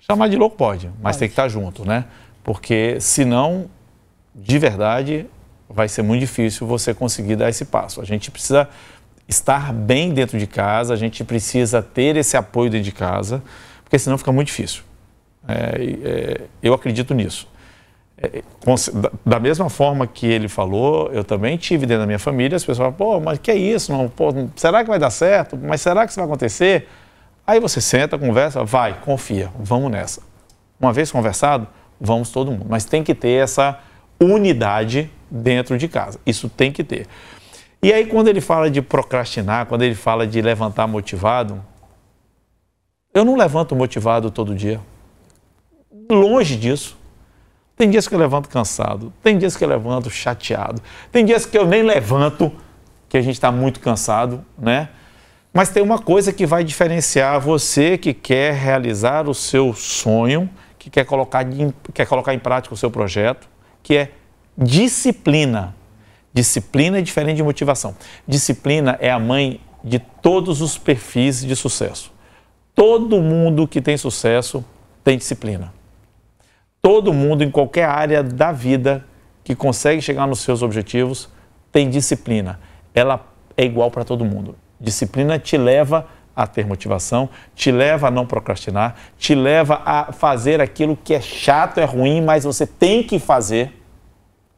Chamar de louco pode, mas pode. tem que estar tá junto, né? Porque senão, de verdade, vai ser muito difícil você conseguir dar esse passo. A gente precisa estar bem dentro de casa, a gente precisa ter esse apoio dentro de casa porque senão fica muito difícil. É, é, eu acredito nisso. Da mesma forma que ele falou, eu também tive dentro da minha família, as pessoas falam, pô, mas que é isso? Não, pô, será que vai dar certo? Mas será que isso vai acontecer? Aí você senta, conversa, vai, confia, vamos nessa. Uma vez conversado, vamos todo mundo. Mas tem que ter essa unidade dentro de casa. Isso tem que ter. E aí, quando ele fala de procrastinar, quando ele fala de levantar motivado, eu não levanto motivado todo dia. Longe disso. Tem dias que eu levanto cansado, tem dias que eu levanto chateado, tem dias que eu nem levanto, que a gente está muito cansado, né? Mas tem uma coisa que vai diferenciar você que quer realizar o seu sonho, que quer colocar, quer colocar em prática o seu projeto, que é disciplina. Disciplina é diferente de motivação. Disciplina é a mãe de todos os perfis de sucesso. Todo mundo que tem sucesso tem disciplina. Todo mundo em qualquer área da vida que consegue chegar nos seus objetivos tem disciplina. Ela é igual para todo mundo. Disciplina te leva a ter motivação, te leva a não procrastinar, te leva a fazer aquilo que é chato, é ruim, mas você tem que fazer.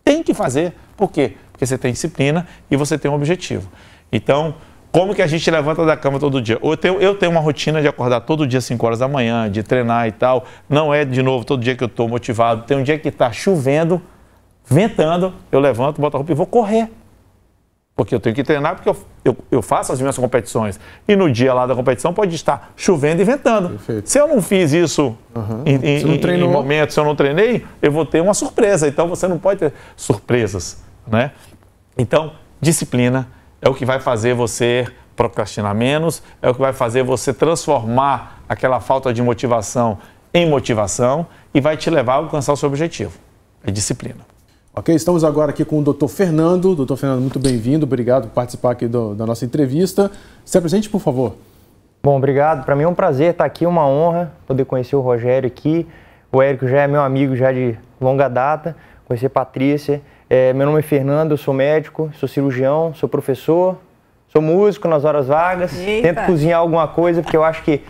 Tem que fazer. Por quê? Porque você tem disciplina e você tem um objetivo. Então, como que a gente levanta da cama todo dia? Eu tenho, eu tenho uma rotina de acordar todo dia às 5 horas da manhã, de treinar e tal. Não é, de novo, todo dia que eu estou motivado. Tem um dia que está chovendo, ventando, eu levanto, boto a roupa e vou correr. Porque eu tenho que treinar, porque eu, eu, eu, faço as minhas competições. E no dia lá da competição pode estar chovendo e ventando. Perfeito. Se eu não fiz isso uhum. em, em, em momentos, se eu não treinei, eu vou ter uma surpresa. Então você não pode ter surpresas. Né? Então, disciplina é o que vai fazer você procrastinar menos, é o que vai fazer você transformar aquela falta de motivação em motivação e vai te levar a alcançar o seu objetivo. É disciplina. Ok, estamos agora aqui com o doutor Fernando. Doutor Fernando, muito bem-vindo. Obrigado por participar aqui do, da nossa entrevista. Se apresente, por favor. Bom, obrigado. Para mim é um prazer estar aqui, uma honra poder conhecer o Rogério aqui. O Érico já é meu amigo já de longa data. Conhecer a Patrícia. É, meu nome é Fernando, eu sou médico, sou cirurgião, sou professor, sou músico nas horas vagas, Eita. tento cozinhar alguma coisa, porque eu acho que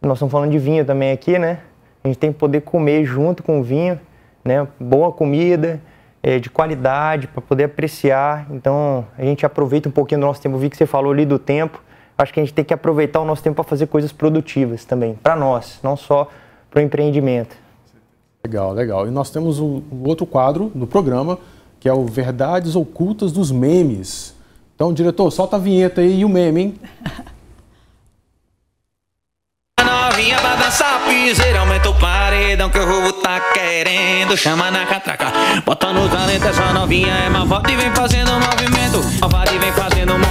nós estamos falando de vinho também aqui, né? A gente tem que poder comer junto com o vinho, né? Boa comida, é, de qualidade, para poder apreciar. Então, a gente aproveita um pouquinho do nosso tempo. Eu vi que você falou ali do tempo. Acho que a gente tem que aproveitar o nosso tempo para fazer coisas produtivas também, para nós, não só para o empreendimento. Legal, legal. E nós temos um, um outro quadro no programa, que é o Verdades Ocultas dos Memes. Então, diretor, solta a vinheta aí e o meme, hein? Novinha pra dançar piseira, aumenta o paredão que o roubo tá querendo. Chama na catraca, bota no talento, essa novinha é malvada e vem fazendo movimento. Malvada e vem fazendo movimento.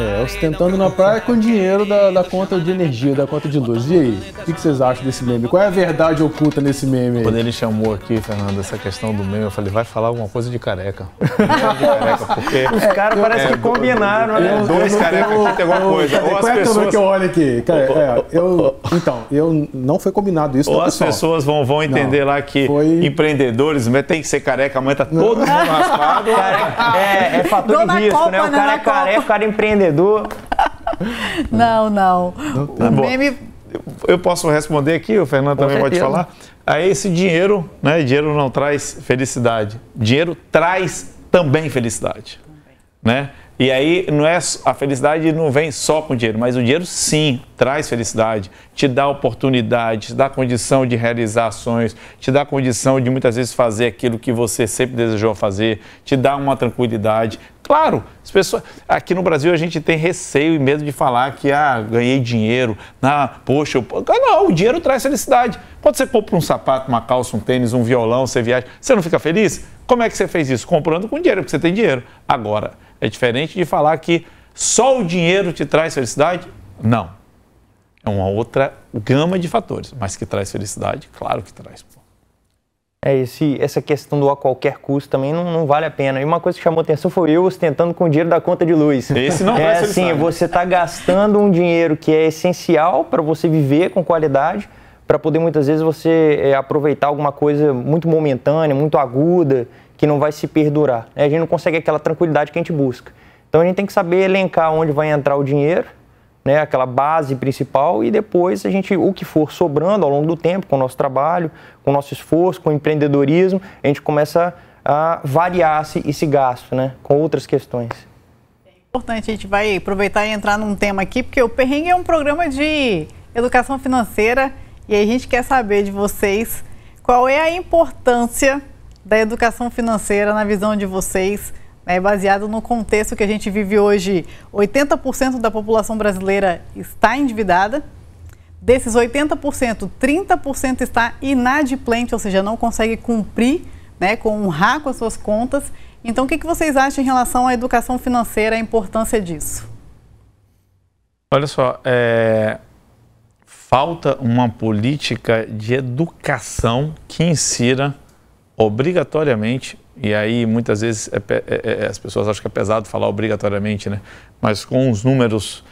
É, ostentando na praia com dinheiro da, da conta de energia, da conta de luz. E aí, o que, que, vocês acham desse meme? Qual é a verdade oculta nesse meme aí? Quando ele chamou aqui, Fernando, essa questão do meme, eu falei, vai falar alguma coisa de careca. de careca porque Os caras é, parecem é, que combinaram, né? Dois carecas aqui tem alguma coisa. Ou as pessoas... que eu olho aqui? Cara, é, eu, então, eu não foi combinado isso. Ou as pessoal. pessoas vão, vão entender não, lá que foi... empreendedores tem que ser careca, amanhã tá todo mundo raspado. é, é fator de risco, Copa, né? O cara é careca, o cara é empreendedor. Não, não. não tá o meme... Eu posso responder aqui, o Fernando também pode falar. Aí esse dinheiro, né? Dinheiro não traz felicidade. Dinheiro traz também felicidade, né? E aí não é a felicidade não vem só com dinheiro, mas o dinheiro sim traz felicidade, te dá oportunidade, te dá condição de realizar ações, te dá condição de muitas vezes fazer aquilo que você sempre desejou fazer, te dá uma tranquilidade. Claro, as pessoas aqui no Brasil a gente tem receio e medo de falar que ah, ganhei dinheiro, ah, poxa, eu... não, o dinheiro traz felicidade. Quando você compra um sapato, uma calça, um tênis, um violão, você viaja, você não fica feliz? Como é que você fez isso? Comprando com dinheiro, porque você tem dinheiro. Agora, é diferente de falar que só o dinheiro te traz felicidade? Não. É uma outra gama de fatores, mas que traz felicidade, claro que traz. É, esse, essa questão do a qualquer custo também não, não, vale a pena. E uma coisa que chamou atenção foi eu ostentando com o dinheiro da conta de luz. Esse não é assim, você está gastando um dinheiro que é essencial para você viver com qualidade, para poder muitas vezes você é, aproveitar alguma coisa muito momentânea, muito aguda, que não vai se perdurar. Né? A gente não consegue aquela tranquilidade que a gente busca. Então a gente tem que saber elencar onde vai entrar o dinheiro, né, aquela base principal, e depois a gente, o que for sobrando ao longo do tempo, com o nosso trabalho, com o nosso esforço, com o empreendedorismo, a gente começa a variar esse, esse gasto né, com outras questões. É importante, a gente vai aproveitar e entrar num tema aqui, porque o Perrengue é um programa de educação financeira e a gente quer saber de vocês qual é a importância da educação financeira na visão de vocês, né, baseado no contexto que a gente vive hoje. 80% da população brasileira está endividada, Desses 80%, 30% está inadimplente, ou seja, não consegue cumprir, né, com honrar com as suas contas. Então, o que, que vocês acham em relação à educação financeira, a importância disso? Olha só, é, falta uma política de educação que insira obrigatoriamente, e aí muitas vezes é, é, é, as pessoas acham que é pesado falar obrigatoriamente, né? mas com os números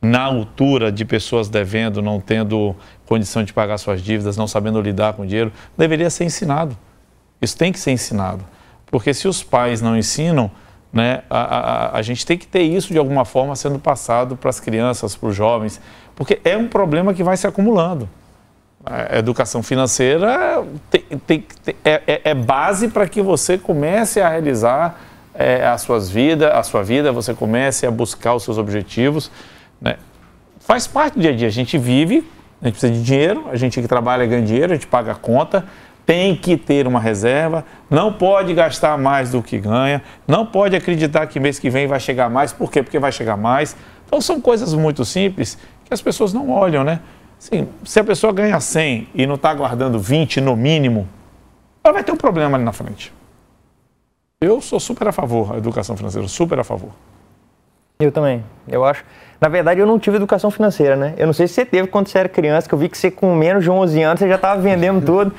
na altura de pessoas devendo, não tendo condição de pagar suas dívidas, não sabendo lidar com o dinheiro, deveria ser ensinado. Isso tem que ser ensinado. Porque se os pais não ensinam, né, a, a, a gente tem que ter isso de alguma forma sendo passado para as crianças, para os jovens, porque é um problema que vai se acumulando. A educação financeira tem, tem, tem, é, é, é, base para que você comece a realizar é, as suas vidas, a sua vida, você comece a buscar os seus objetivos. Né? Faz parte do dia a dia. A gente vive, a gente precisa de dinheiro, a gente que trabalha ganha dinheiro, a gente paga a conta, tem que ter uma reserva, não pode gastar mais do que ganha, não pode acreditar que mês que vem vai chegar mais, por quê? Porque vai chegar mais. Então são coisas muito simples que as pessoas não olham, né? Sim, se a pessoa ganha 100 e não está guardando 20 no mínimo, ela vai ter um problema ali na frente. Eu sou super a favor da educação financeira, super a favor. Eu também. Eu acho. Na verdade, eu não tive educação financeira, né? Eu não sei se você teve quando você era criança, que eu vi que você com menos de 11 anos você já estava vendendo tudo.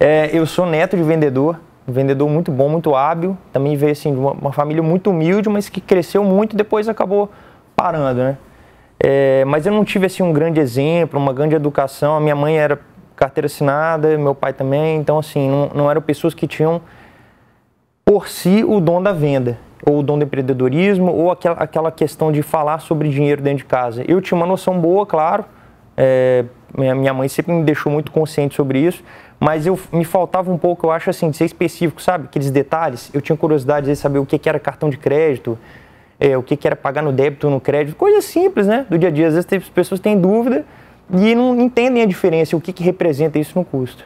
É, eu sou neto de vendedor, um vendedor muito bom, muito hábil. Também veio assim de uma, uma família muito humilde, mas que cresceu muito e depois acabou parando, né? É, mas eu não tive assim um grande exemplo, uma grande educação. A minha mãe era carteira assinada, meu pai também. Então assim, não, não eram pessoas que tinham por si o dom da venda ou o dom do empreendedorismo ou aquela, aquela questão de falar sobre dinheiro dentro de casa. Eu tinha uma noção boa, claro. É, minha, minha mãe sempre me deixou muito consciente sobre isso, mas eu me faltava um pouco, eu acho assim, de ser específico, sabe? Aqueles detalhes. Eu tinha curiosidade de saber o que, que era cartão de crédito, é, o que, que era pagar no débito, no crédito, coisas simples, né? Do dia a dia. Às vezes as pessoas têm dúvida e não entendem a diferença, o que, que representa isso no custo.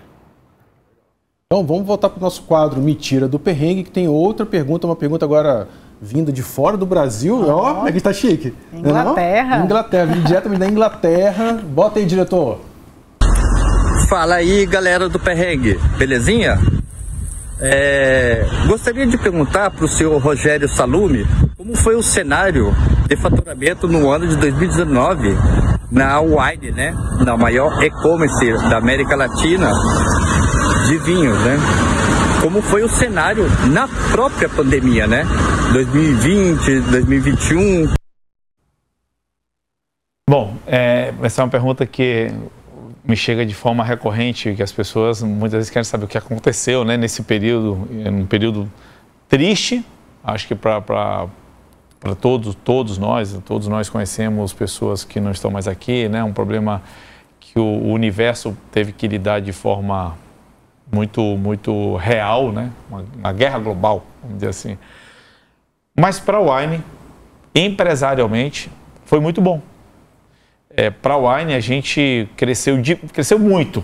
Então vamos voltar para o nosso quadro Mentira do Perrengue, que tem outra pergunta, uma pergunta agora vinda de fora do Brasil. Ó, oh, aqui está chique. Inglaterra. Não? Inglaterra, vindo diretamente da Inglaterra. Bota aí, diretor. Fala aí, galera do Perrengue, belezinha? É, gostaria de perguntar para o senhor Rogério Salume como foi o cenário de faturamento no ano de 2019 na Wine, né? Na maior e-commerce da América Latina de vinhos, né? Como foi o cenário na própria pandemia, né? 2020, 2021. Bom, é, essa é uma pergunta que me chega de forma recorrente, que as pessoas muitas vezes querem saber o que aconteceu né, nesse período, um período triste, acho que para todos, todos nós, todos nós conhecemos pessoas que não estão mais aqui, né, um problema que o universo teve que lidar de forma muito, muito real, né, uma, uma guerra global, vamos dizer assim. Mas para o Wine, empresarialmente, foi muito bom é, para a Wine a gente cresceu, de, cresceu muito,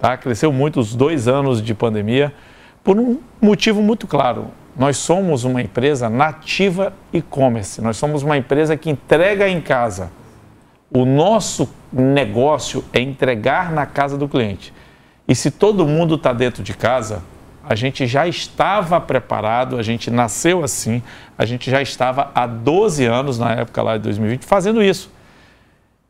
tá? Cresceu muito os dois anos de pandemia por um motivo muito claro. Nós somos uma empresa nativa e-commerce. Nós somos uma empresa que entrega em casa. O nosso negócio é entregar na casa do cliente. E se todo mundo está dentro de casa, a gente já estava preparado, a gente nasceu assim, a gente já estava há 12 anos, na época lá de 2020, fazendo isso.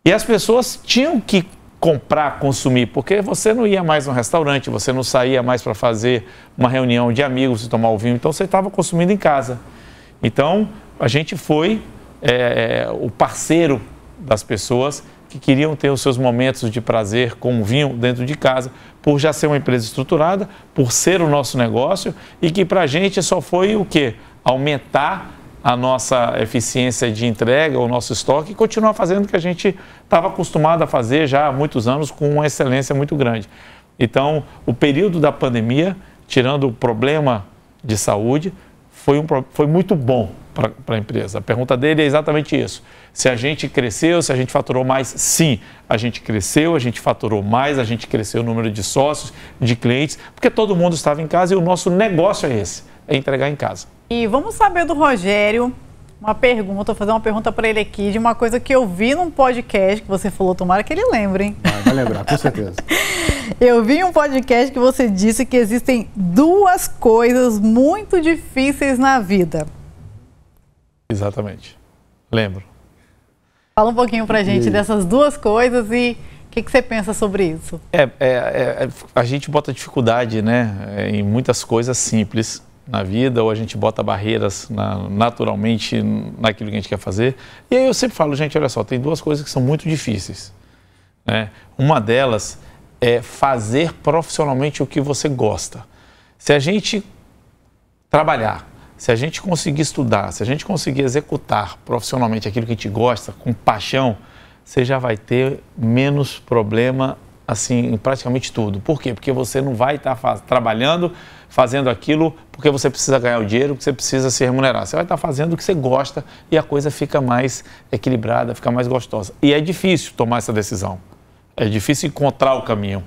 E as pessoas tinham que comprar, consumir, porque você não ia mais no restaurante, você não saía mais para fazer uma reunião de amigos e tomar o vinho, então você estava consumindo em casa. Então a gente foi é, o parceiro das pessoas que queriam ter os seus momentos de prazer com o vinho dentro de casa, por já ser uma empresa estruturada, por ser o nosso negócio e que para a gente só foi o que? Aumentar a nossa eficiência de entrega, o nosso estoque e continuar fazendo o que a gente estava acostumado a fazer já há muitos anos com uma excelência muito grande. Então, o período da pandemia, tirando o problema de saúde, foi, um, foi muito bom para a empresa. A pergunta dele é exatamente isso. Se a gente cresceu, se a gente faturou mais, sim, a gente cresceu, a gente faturou mais, a gente cresceu o número de sócios, de clientes, porque todo mundo estava em casa e o nosso negócio é esse, é entregar em casa. E vamos saber do Rogério uma pergunta, vou fazer uma pergunta para ele aqui de uma coisa que eu vi num podcast que você falou, tomara que ele lembre, hein? Vai, vai lembrar, com certeza. eu vi um podcast que você disse que existem duas coisas muito difíceis na vida. Exatamente. Lembro. Fala um pouquinho pra gente dessas duas coisas e o que, que, você pensa sobre isso? É, é, é, a gente bota dificuldade né, em muitas coisas simples na vida, ou a gente bota barreiras na, naturalmente naquilo que a gente quer fazer. E aí eu sempre falo, gente, olha só, tem duas coisas que são muito difíceis. Né? Uma delas é fazer profissionalmente o que você gosta. Se a gente trabalhar, se a gente conseguir estudar, se a gente conseguir executar profissionalmente aquilo que a gente gosta, com paixão, você já vai ter menos problema assim em praticamente tudo. Por quê? Porque você não vai estar trabalhando fazendo aquilo porque você precisa ganhar o dinheiro, porque você precisa se remunerar. Você vai estar fazendo o que você gosta e a coisa fica mais equilibrada, fica mais gostosa. E é difícil tomar essa decisão. É difícil encontrar o caminho,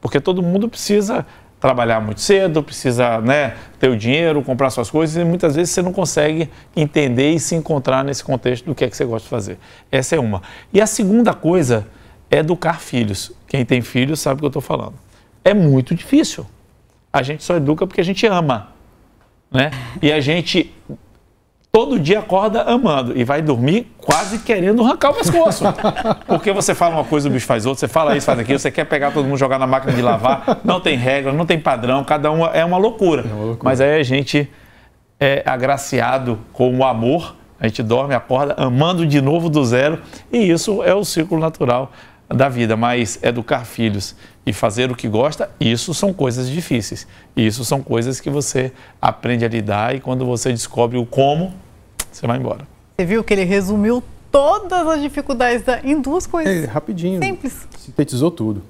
porque todo mundo precisa trabalhar muito cedo, precisa né, ter o dinheiro, comprar suas coisas e muitas vezes você não consegue entender e se encontrar nesse contexto do que é que você gosta de fazer. Essa é uma. E a segunda coisa é educar filhos. Quem tem filhos sabe o que eu estou falando. É muito difícil a gente só educa porque a gente ama. Né? E a gente todo dia acorda amando e vai dormir quase querendo arrancar o pescoço. Porque você fala uma coisa, o bicho faz outra, você fala isso, faz aquilo, você quer pegar todo mundo, jogar na máquina de lavar, não tem regra, não tem padrão, cada um é uma loucura. É uma loucura. Mas aí a gente é agraciado com o amor, a gente dorme, acorda amando de novo do zero, e isso é o ciclo natural da vida, mas educar filhos e fazer o que gosta, isso são coisas difíceis. Isso são coisas que você aprende a lidar e quando você descobre o como, você vai embora. Você viu que ele resumiu todas as dificuldades da, em duas coisas. É, rapidinho. Simples. Sintetizou tudo.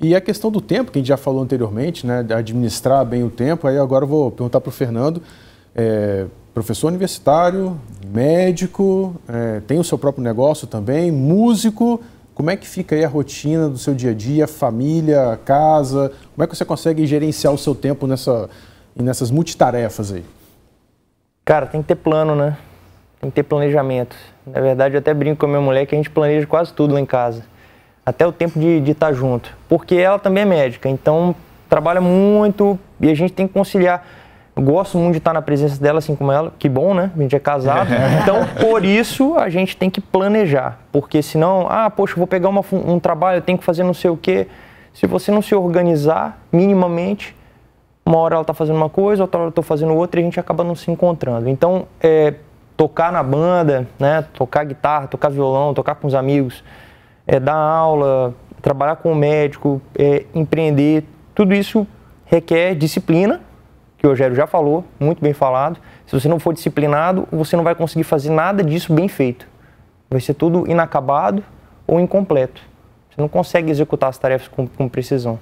E a questão do tempo, que a gente já falou anteriormente, né, administrar bem o tempo, aí agora eu vou perguntar para o Fernando, é, professor universitário, médico, é, tem o seu próprio negócio também, músico, como é que fica aí a rotina do seu dia a dia, família, casa? Como é que você consegue gerenciar o seu tempo nessa, nessas multitarefas aí? Cara, tem que ter plano, né? Tem que ter planejamento. Na verdade, eu até brinco com a minha mulher que a gente planeja quase tudo lá em casa. Até o tempo de, estar junto. Porque ela também é médica, então trabalha muito e a gente tem que conciliar gosto muito de estar na presença dela, assim como ela. Que bom, né? A gente é casado. Então, por isso, a gente tem que planejar. Porque senão, ah, poxa, vou pegar uma, um trabalho, eu tenho que fazer não sei o quê. Se você não se organizar minimamente, uma hora ela está fazendo uma coisa, outra hora eu estou fazendo outra e a gente acaba não se encontrando. Então, é, tocar na banda, né? Tocar guitarra, tocar violão, tocar com os amigos, é, dar aula, trabalhar com o médico, é, empreender, tudo isso requer disciplina, que o Rogério já falou, muito bem falado. Se você não for disciplinado, você não vai conseguir fazer nada disso bem feito. Vai ser tudo inacabado ou incompleto. Você não consegue executar as tarefas com, com precisão.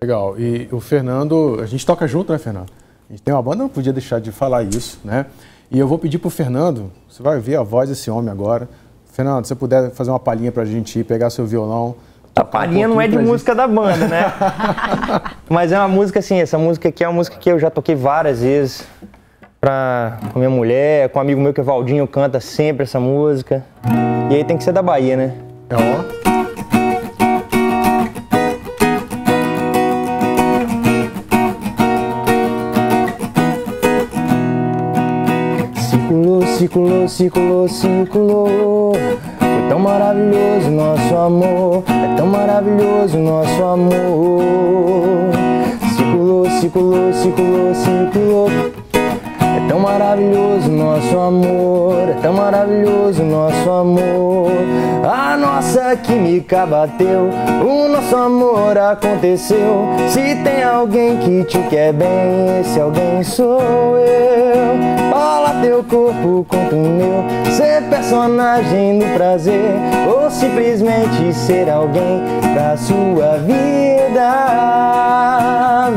Legal. E o Fernando, a gente toca junto, né, Fernando? A gente tem uma banda, não podia deixar de falar isso, né? E eu vou pedir para o Fernando, você vai ver a voz desse homem agora. Fernando, se você puder fazer uma palhinha para a gente ir, pegar seu violão, a palhinha um não é de música gente. da banda, né? Mas é uma música assim, essa música aqui é uma música que eu já toquei várias vezes pra, com minha mulher, com um amigo meu que é Valdinho, canta sempre essa música. E aí tem que ser da Bahia, né? É ó. Circulou, circulou, circulou, circulou tão maravilhoso nosso amor, é tão maravilhoso nosso amor. Circulou, circulou, circulou, circulou. Tão maravilhoso nosso amor, é tão maravilhoso nosso amor. A nossa química bateu, o nosso amor aconteceu. Se tem alguém que te quer bem, esse alguém sou eu teu corpo quanto o meu Ser personagem do prazer simplesmente ser alguém da sua vida.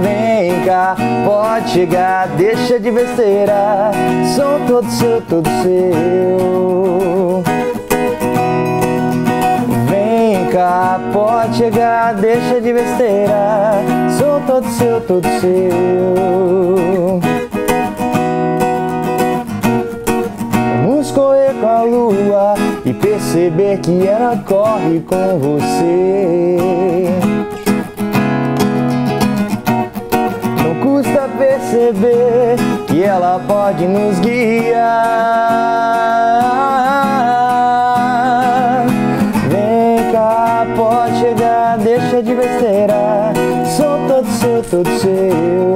Vem cá, pode chegar, deixa de besteira. Sou todo seu, todo seu. Vem cá, pode chegar, deixa de besteira. Sou todo seu, todo seu que ela corre com você. Não custa perceber que ela pode nos guiar. Vem cá, pode chegar, deixa de besteira. Sou todo seu, todo seu.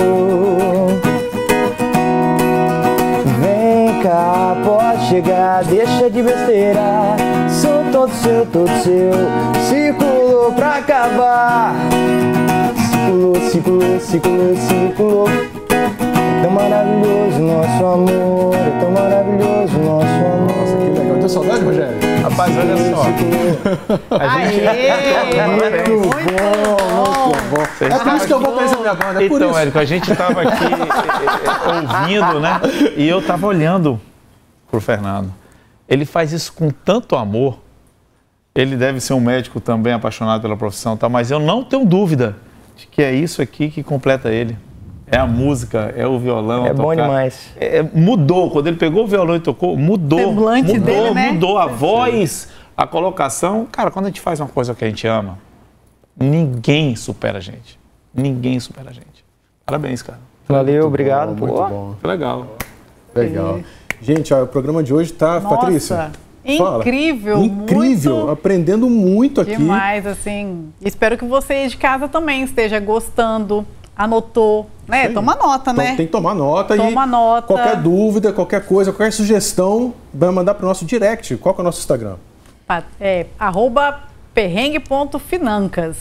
Vem cá, pode chegar, deixa de besteira. Todo seu, todo seu. Circulou pra acabar. Circulou, circulou, circulou, circulou. É tão maravilhoso nosso amor, é tão maravilhoso nosso amor. Nossa, que legal. Tem saudade, Rogério? Rapaz, olha só. Aê! Muito bom, muito bom. É por isso que eu vou conhecer minha banda, é por Então, isso. Érico, a gente estava aqui eh, eh, ouvindo, né? E eu estava olhando pro Fernando. Ele faz isso com tanto amor. Ele deve ser um médico também apaixonado pela profissão, tá? mas eu não tenho dúvida de que é isso aqui que completa ele. É a música, é o violão. É bom tocar. demais. É, mudou. Quando ele pegou o violão e tocou, mudou. Semblante mudou, dele, né? mudou a voz, a colocação. Cara, quando a gente faz uma coisa que a gente ama, ninguém supera a gente. Ninguém supera a gente. Parabéns, cara. Valeu, obrigado. Muito Pô. bom. Foi legal. Legal. Gente, ó, o programa de hoje tá, Nossa, Patrícia. Fala. incrível, Incrível, muito aprendendo muito aqui. Demais, assim. Espero que você de casa também esteja gostando, anotou, né? Toma nota, Então, né? tem que tomar nota e Toma nota. qualquer dúvida, qualquer coisa, qualquer sugestão, vai mandar pro nosso direct. Qual que é o nosso Instagram? É, arroba perrengue.financas.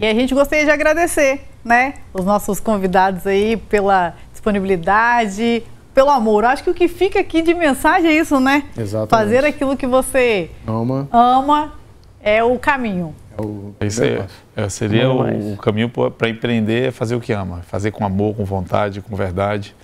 E a gente gostaria de agradecer, né? Os nossos convidados aí pela disponibilidade, pelo amor. Acho que o que fica aqui de mensagem é isso, né? Exatamente. Fazer aquilo que você Ama. ama é o caminho. É o Esse é- é, seria o, o caminho para empreender, é fazer o que ama, fazer com amor, com vontade, com verdade.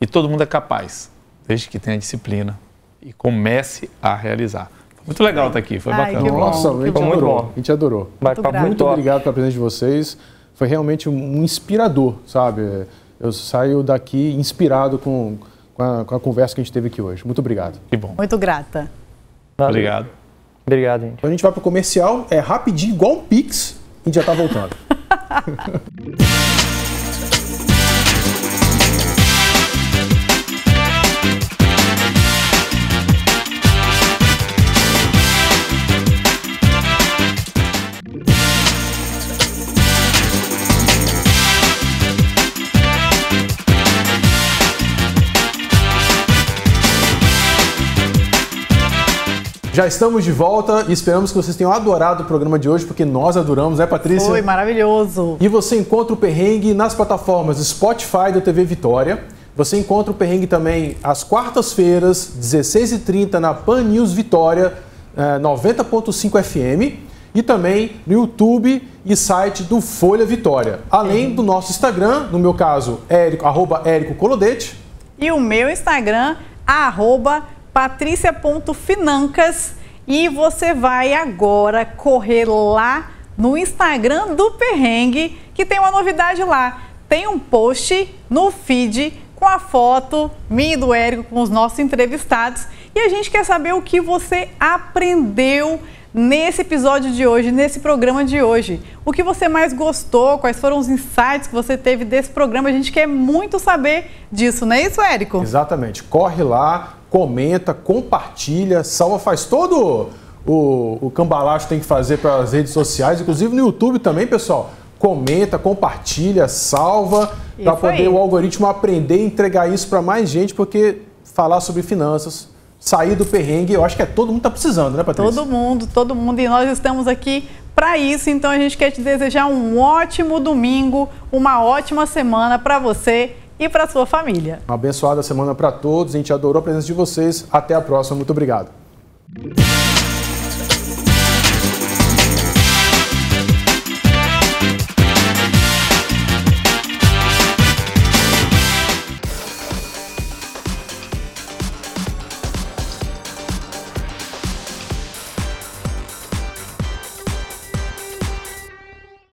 E todo mundo é capaz, desde que tenha disciplina e comece a realizar. Muito legal estar aqui, foi Ai, bacana. bom. Nossa, a gente bom. Muito adorou. bom. A gente adorou. Grata. Muito top. obrigado pela presença de vocês. Foi realmente um inspirador, sabe? Eu saio daqui inspirado com, com, a, com a conversa que a gente teve aqui hoje. Muito obrigado. Que bom. Muito grata. Valeu. Obrigado. Obrigado, gente. Então a gente vai pro comercial, é rapidinho, igual um Pix, a gente já tá voltando. Já estamos de volta e esperamos que vocês tenham adorado o programa de hoje, porque nós adoramos, né, Patrícia? Foi maravilhoso. E você encontra o Perrengue nas plataformas Spotify da TV Vitória. Você encontra o Perrengue também às quartas-feiras, 16h30, na Pan News Vitória, eh, 90.5 FM. E também no YouTube e site do Folha Vitória. Além do nosso Instagram, no meu caso, Érico, arroba Érico Colodete. E o meu Instagram, arroba patricia.financas. E você vai agora correr lá no Instagram do Perrengue, que tem uma novidade lá. Tem um post no feed com a foto minha e do Érico, com os nossos entrevistados. E a gente quer saber o que você aprendeu nesse episódio de hoje, nesse programa de hoje. O que você mais gostou, quais foram os insights que você teve desse programa. A gente quer muito saber disso, não é isso, Érico? Exatamente. Corre lá, comenta, compartilha, salva, faz todo o, o cambalacho tem que fazer para as redes sociais, inclusive no YouTube também, pessoal. Comenta, compartilha, salva, para poder aí. o algoritmo aprender e entregar isso para mais gente, porque falar sobre finanças, sair do perrengue, eu acho que é todo mundo tá precisando, né, Patrícia? Todo mundo, todo mundo. E nós estamos aqui para isso. Então a gente quer te desejar um ótimo domingo, uma ótima semana para você e para sua família. Uma abençoada semana para todos. A gente adorou a presença de vocês. Até a próxima. Muito obrigado.